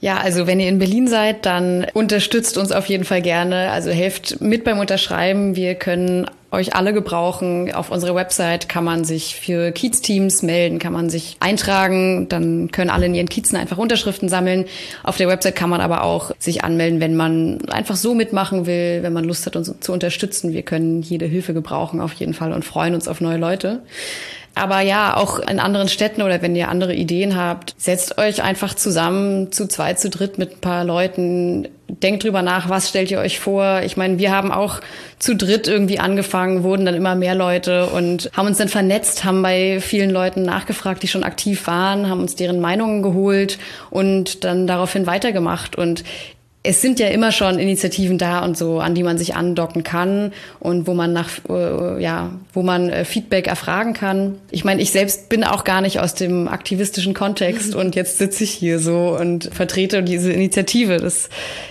Ja, also wenn ihr in Berlin seid, dann unterstützt uns auf jeden Fall gerne. Also helft mit beim Unterschreiben. Wir können euch alle gebrauchen. Auf unserer Website kann man sich für Kiez-Teams melden, kann man sich eintragen. Dann können alle in ihren Kiezen einfach Unterschriften sammeln. Auf der Website kann man aber auch sich anmelden, wenn man einfach so mitmachen will, wenn man Lust hat, uns zu unterstützen. Wir können jede Hilfe gebrauchen auf jeden Fall und freuen uns auf neue Leute. Aber ja, auch in anderen Städten oder wenn ihr andere Ideen habt, setzt euch einfach zusammen zu zweit, zu dritt mit ein paar Leuten. Denkt drüber nach, was stellt ihr euch vor? Ich meine, wir haben auch zu dritt irgendwie angefangen, wurden dann immer mehr Leute und haben uns dann vernetzt, haben bei vielen Leuten nachgefragt, die schon aktiv waren, haben uns deren Meinungen geholt und dann daraufhin weitergemacht. Und es sind ja immer schon Initiativen da und so, an die man sich andocken kann und wo man nach, äh, ja, wo man äh, Feedback erfragen kann. Ich meine, ich selbst bin auch gar nicht aus dem aktivistischen Kontext und jetzt sitze ich hier so und vertrete diese Initiative. Das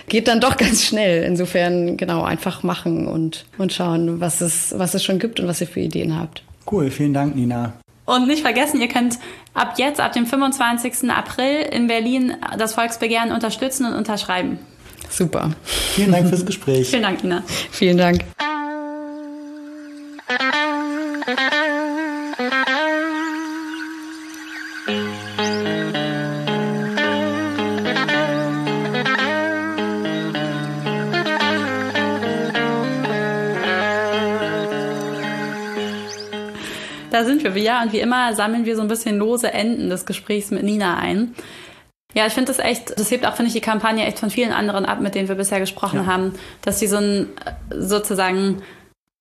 geht dann doch ganz schnell. Insofern, genau, einfach machen und, und schauen, was es, was es schon gibt und was ihr für Ideen habt. Cool, vielen Dank, Nina. Und nicht vergessen, ihr könnt ab jetzt, ab dem 25. April in Berlin das Volksbegehren unterstützen und unterschreiben. Super. Vielen Dank fürs Gespräch. Vielen Dank, Ina. Vielen Dank. Da sind wir wieder und wie immer sammeln wir so ein bisschen lose Enden des Gesprächs mit Nina ein. Ja, ich finde das echt, das hebt auch, finde ich, die Kampagne echt von vielen anderen ab, mit denen wir bisher gesprochen ja. haben, dass sie so ein, sozusagen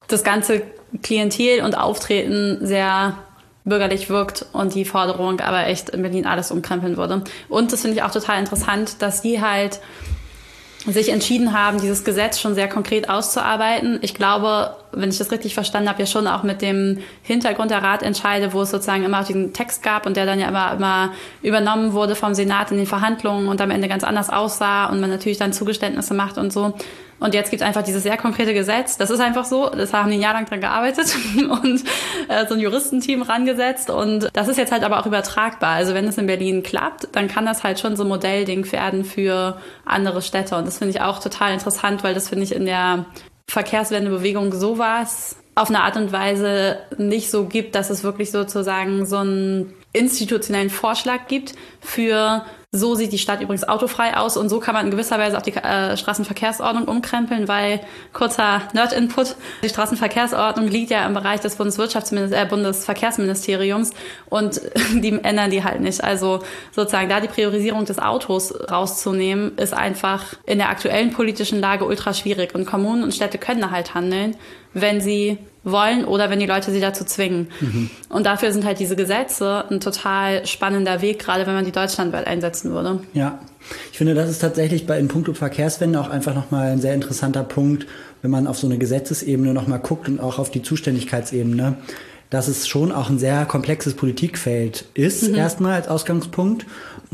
das ganze Klientel und Auftreten sehr bürgerlich wirkt und die Forderung aber echt in Berlin alles umkrempeln würde. Und das finde ich auch total interessant, dass die halt sich entschieden haben, dieses Gesetz schon sehr konkret auszuarbeiten. Ich glaube, wenn ich das richtig verstanden habe, ja schon auch mit dem Hintergrund der Ratentscheide, wo es sozusagen immer auch diesen Text gab und der dann ja immer, immer übernommen wurde vom Senat in den Verhandlungen und am Ende ganz anders aussah und man natürlich dann Zugeständnisse macht und so. Und jetzt gibt es einfach dieses sehr konkrete Gesetz. Das ist einfach so. Das haben die ein Jahr lang dran gearbeitet und äh, so ein Juristenteam rangesetzt. Und das ist jetzt halt aber auch übertragbar. Also wenn es in Berlin klappt, dann kann das halt schon so ein Modellding werden für andere Städte. Und das finde ich auch total interessant, weil das finde ich in der Verkehrswendebewegung sowas auf eine Art und Weise nicht so gibt, dass es wirklich sozusagen so einen institutionellen Vorschlag gibt für So sieht die Stadt übrigens autofrei aus und so kann man in gewisser Weise auch die äh, Straßenverkehrsordnung umkrempeln, weil kurzer Nerd-Input, die Straßenverkehrsordnung liegt ja im Bereich des äh, Bundesverkehrsministeriums und die ändern die halt nicht. Also sozusagen da die Priorisierung des Autos rauszunehmen, ist einfach in der aktuellen politischen Lage ultra schwierig und Kommunen und Städte können da halt handeln, wenn sie wollen oder wenn die Leute sie dazu zwingen. Mhm. Und dafür sind halt diese Gesetze ein total spannender Weg, gerade wenn man die deutschlandweit einsetzen würde. Ja, ich finde, das ist tatsächlich bei in puncto Verkehrswende auch einfach nochmal ein sehr interessanter Punkt, wenn man auf so eine Gesetzesebene nochmal guckt und auch auf die Zuständigkeitsebene dass es schon auch ein sehr komplexes Politikfeld ist, mhm. erstmal als Ausgangspunkt,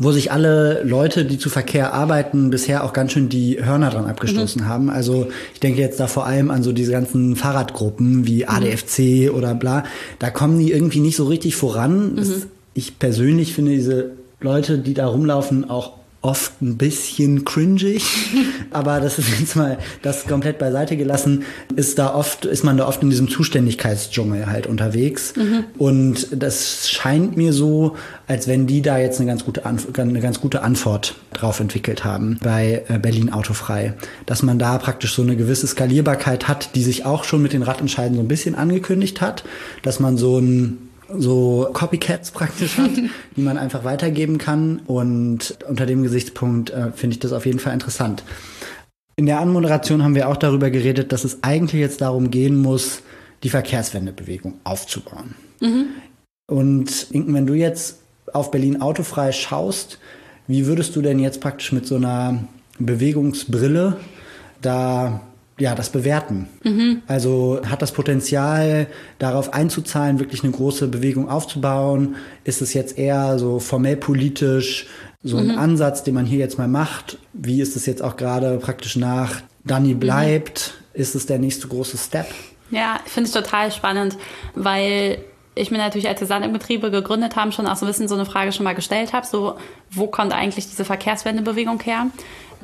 wo sich alle Leute, die zu Verkehr arbeiten, bisher auch ganz schön die Hörner dran abgestoßen mhm. haben. Also ich denke jetzt da vor allem an so diese ganzen Fahrradgruppen wie ADFC mhm. oder bla. Da kommen die irgendwie nicht so richtig voran. Das, mhm. ich persönlich finde diese Leute, die da rumlaufen, auch oft ein bisschen cringig, aber das ist jetzt mal das komplett beiseite gelassen, ist da oft, ist man da oft in diesem Zuständigkeitsdschungel halt unterwegs. Mhm. Und das scheint mir so, als wenn die da jetzt eine ganz gute, Anf eine ganz gute Antwort drauf entwickelt haben bei äh, Berlin Autofrei. Dass man da praktisch so eine gewisse Skalierbarkeit hat, die sich auch schon mit den Radentscheiden so ein bisschen angekündigt hat, dass man so ein so Copycats praktisch hat, die man einfach weitergeben kann. Und unter dem Gesichtspunkt äh, finde ich das auf jeden Fall interessant. In der Anmoderation haben wir auch darüber geredet, dass es eigentlich jetzt darum gehen muss, die Verkehrswendebewegung aufzubauen. Mhm. Und Inken, wenn du jetzt auf Berlin autofrei schaust, wie würdest du denn jetzt praktisch mit so einer Bewegungsbrille da ja, das bewerten. Mhm. Also hat das Potenzial, darauf einzuzahlen, wirklich eine große Bewegung aufzubauen? Ist es jetzt eher so formell politisch so ein mhm. Ansatz, den man hier jetzt mal macht? Wie ist es jetzt auch gerade praktisch nach Danny bleibt? Mhm. Ist es der nächste große Step? Ja, ich finde es total spannend, weil ich mir natürlich, als wir Sand gegründet haben, schon auch so ein bisschen so eine Frage schon mal gestellt habe, so, wo kommt eigentlich diese Verkehrswendebewegung her?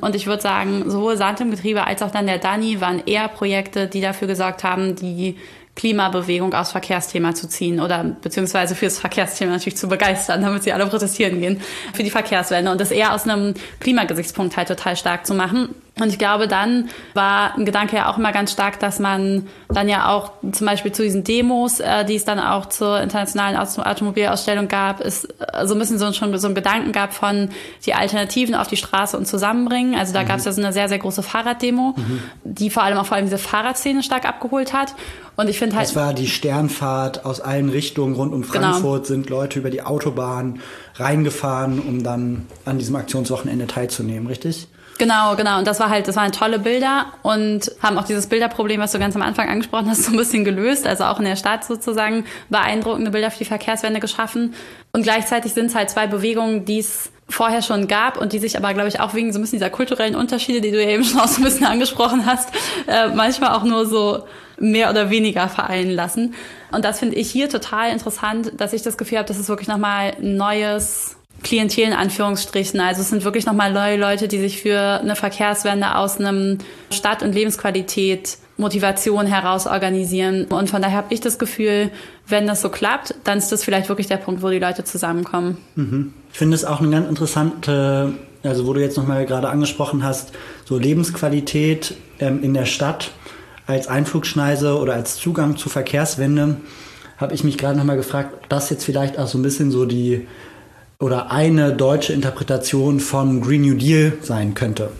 Und ich würde sagen, sowohl Sand im Getriebe als auch dann der Dani waren eher Projekte, die dafür gesorgt haben, die Klimabewegung aufs Verkehrsthema zu ziehen oder beziehungsweise fürs Verkehrsthema natürlich zu begeistern, damit sie alle protestieren gehen für die Verkehrswende und das eher aus einem Klimagesichtspunkt halt total stark zu machen. Und ich glaube, dann war ein Gedanke ja auch immer ganz stark, dass man dann ja auch zum Beispiel zu diesen Demos, äh, die es dann auch zur internationalen Automobilausstellung gab, ist äh, so ein bisschen so, schon so ein Gedanken gab von die Alternativen auf die Straße und zusammenbringen. Also da mhm. gab es ja so eine sehr, sehr große Fahrraddemo, mhm. die vor allem auch vor allem diese Fahrradszene stark abgeholt hat. Und ich finde halt. Das war die Sternfahrt aus allen Richtungen rund um genau. Frankfurt, genau. sind Leute über die Autobahn reingefahren, um dann an diesem Aktionswochenende teilzunehmen, richtig? Genau, genau. Und das war halt, das waren tolle Bilder und haben auch dieses Bilderproblem, was du ganz am Anfang angesprochen hast, so ein bisschen gelöst. Also auch in der Stadt sozusagen beeindruckende Bilder für die Verkehrswende geschaffen. Und gleichzeitig sind es halt zwei Bewegungen, die es vorher schon gab und die sich aber, glaube ich, auch wegen so ein bisschen dieser kulturellen Unterschiede, die du ja eben schon auch so ein bisschen angesprochen hast, äh, manchmal auch nur so mehr oder weniger vereinen lassen. Und das finde ich hier total interessant, dass ich das Gefühl habe, dass es wirklich nochmal ein neues Klientel in Anführungsstrichen. Also es sind wirklich nochmal neue Leute, die sich für eine Verkehrswende aus einem Stadt- und Lebensqualität Motivation heraus organisieren. Und von daher habe ich das Gefühl, wenn das so klappt, dann ist das vielleicht wirklich der Punkt, wo die Leute zusammenkommen. Mhm. Ich finde es auch eine ganz interessante, also wo du jetzt nochmal gerade angesprochen hast, so Lebensqualität ähm, in der Stadt als Einflugschneise oder als Zugang zur Verkehrswende, habe ich mich gerade nochmal gefragt, ob das jetzt vielleicht auch so ein bisschen so die oder eine deutsche Interpretation von Green New Deal sein könnte.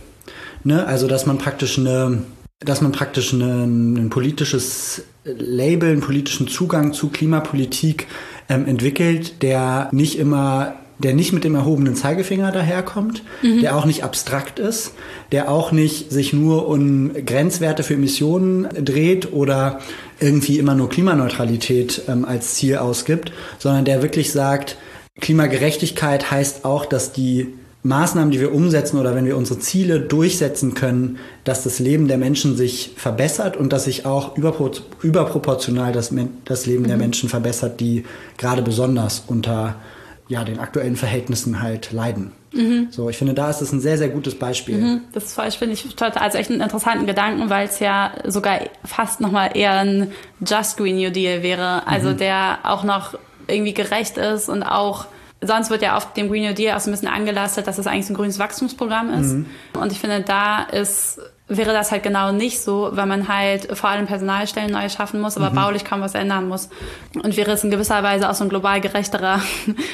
Ne? Also dass man praktisch eine, dass man praktisch eine, ein politisches Label, einen politischen Zugang zu Klimapolitik ähm, entwickelt, der nicht immer der nicht mit dem erhobenen Zeigefinger daherkommt, mhm. der auch nicht abstrakt ist, der auch nicht sich nur um Grenzwerte für Emissionen dreht oder irgendwie immer nur Klimaneutralität ähm, als Ziel ausgibt, sondern der wirklich sagt, Klimagerechtigkeit heißt auch, dass die Maßnahmen, die wir umsetzen oder wenn wir unsere Ziele durchsetzen können, dass das Leben der Menschen sich verbessert und dass sich auch überpro überproportional das, das Leben mhm. der Menschen verbessert, die gerade besonders unter ja, den aktuellen Verhältnissen halt leiden. Mhm. So, ich finde, da ist es ein sehr, sehr gutes Beispiel. Mhm. Das finde ich total, also echt einen interessanten Gedanken, weil es ja sogar fast nochmal eher ein Just Green New Deal wäre. Also mhm. der auch noch irgendwie gerecht ist und auch sonst wird ja auf dem Green New Deal auch so ein bisschen angelastet, dass es eigentlich ein grünes Wachstumsprogramm ist. Mhm. Und ich finde, da ist wäre das halt genau nicht so, weil man halt vor allem Personalstellen neu schaffen muss, aber mhm. baulich kaum was ändern muss. Und wäre es in gewisser Weise auch so ein global gerechterer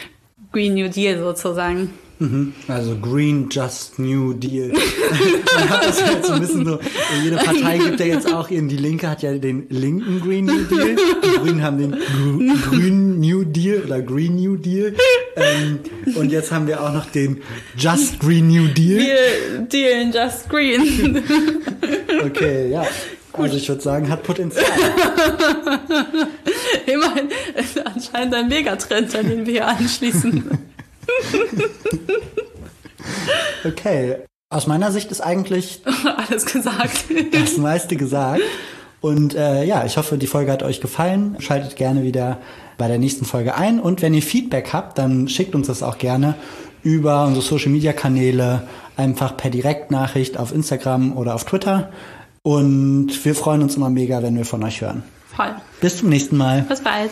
Green New Deal sozusagen. Mhm. Also Green Just New Deal. Man hat das halt so ein bisschen so, jede Partei gibt ja jetzt auch ihren, die Linke hat ja den linken Green New Deal, die Grünen haben den Grün New Deal oder Green New Deal ähm, und jetzt haben wir auch noch den Just Green New Deal. Deal, Deal in Just Green. Okay, ja. Also ich würde sagen, hat Potenzial. Immerhin anscheinend ein Megatrend, an den wir hier anschließen. okay. Aus meiner Sicht ist eigentlich alles gesagt. Das meiste gesagt. Und äh, ja, ich hoffe, die Folge hat euch gefallen. Schaltet gerne wieder bei der nächsten Folge ein. Und wenn ihr Feedback habt, dann schickt uns das auch gerne über unsere Social Media Kanäle, einfach per Direktnachricht auf Instagram oder auf Twitter. Und wir freuen uns immer mega, wenn wir von euch hören. Voll. Bis zum nächsten Mal. Bis bald.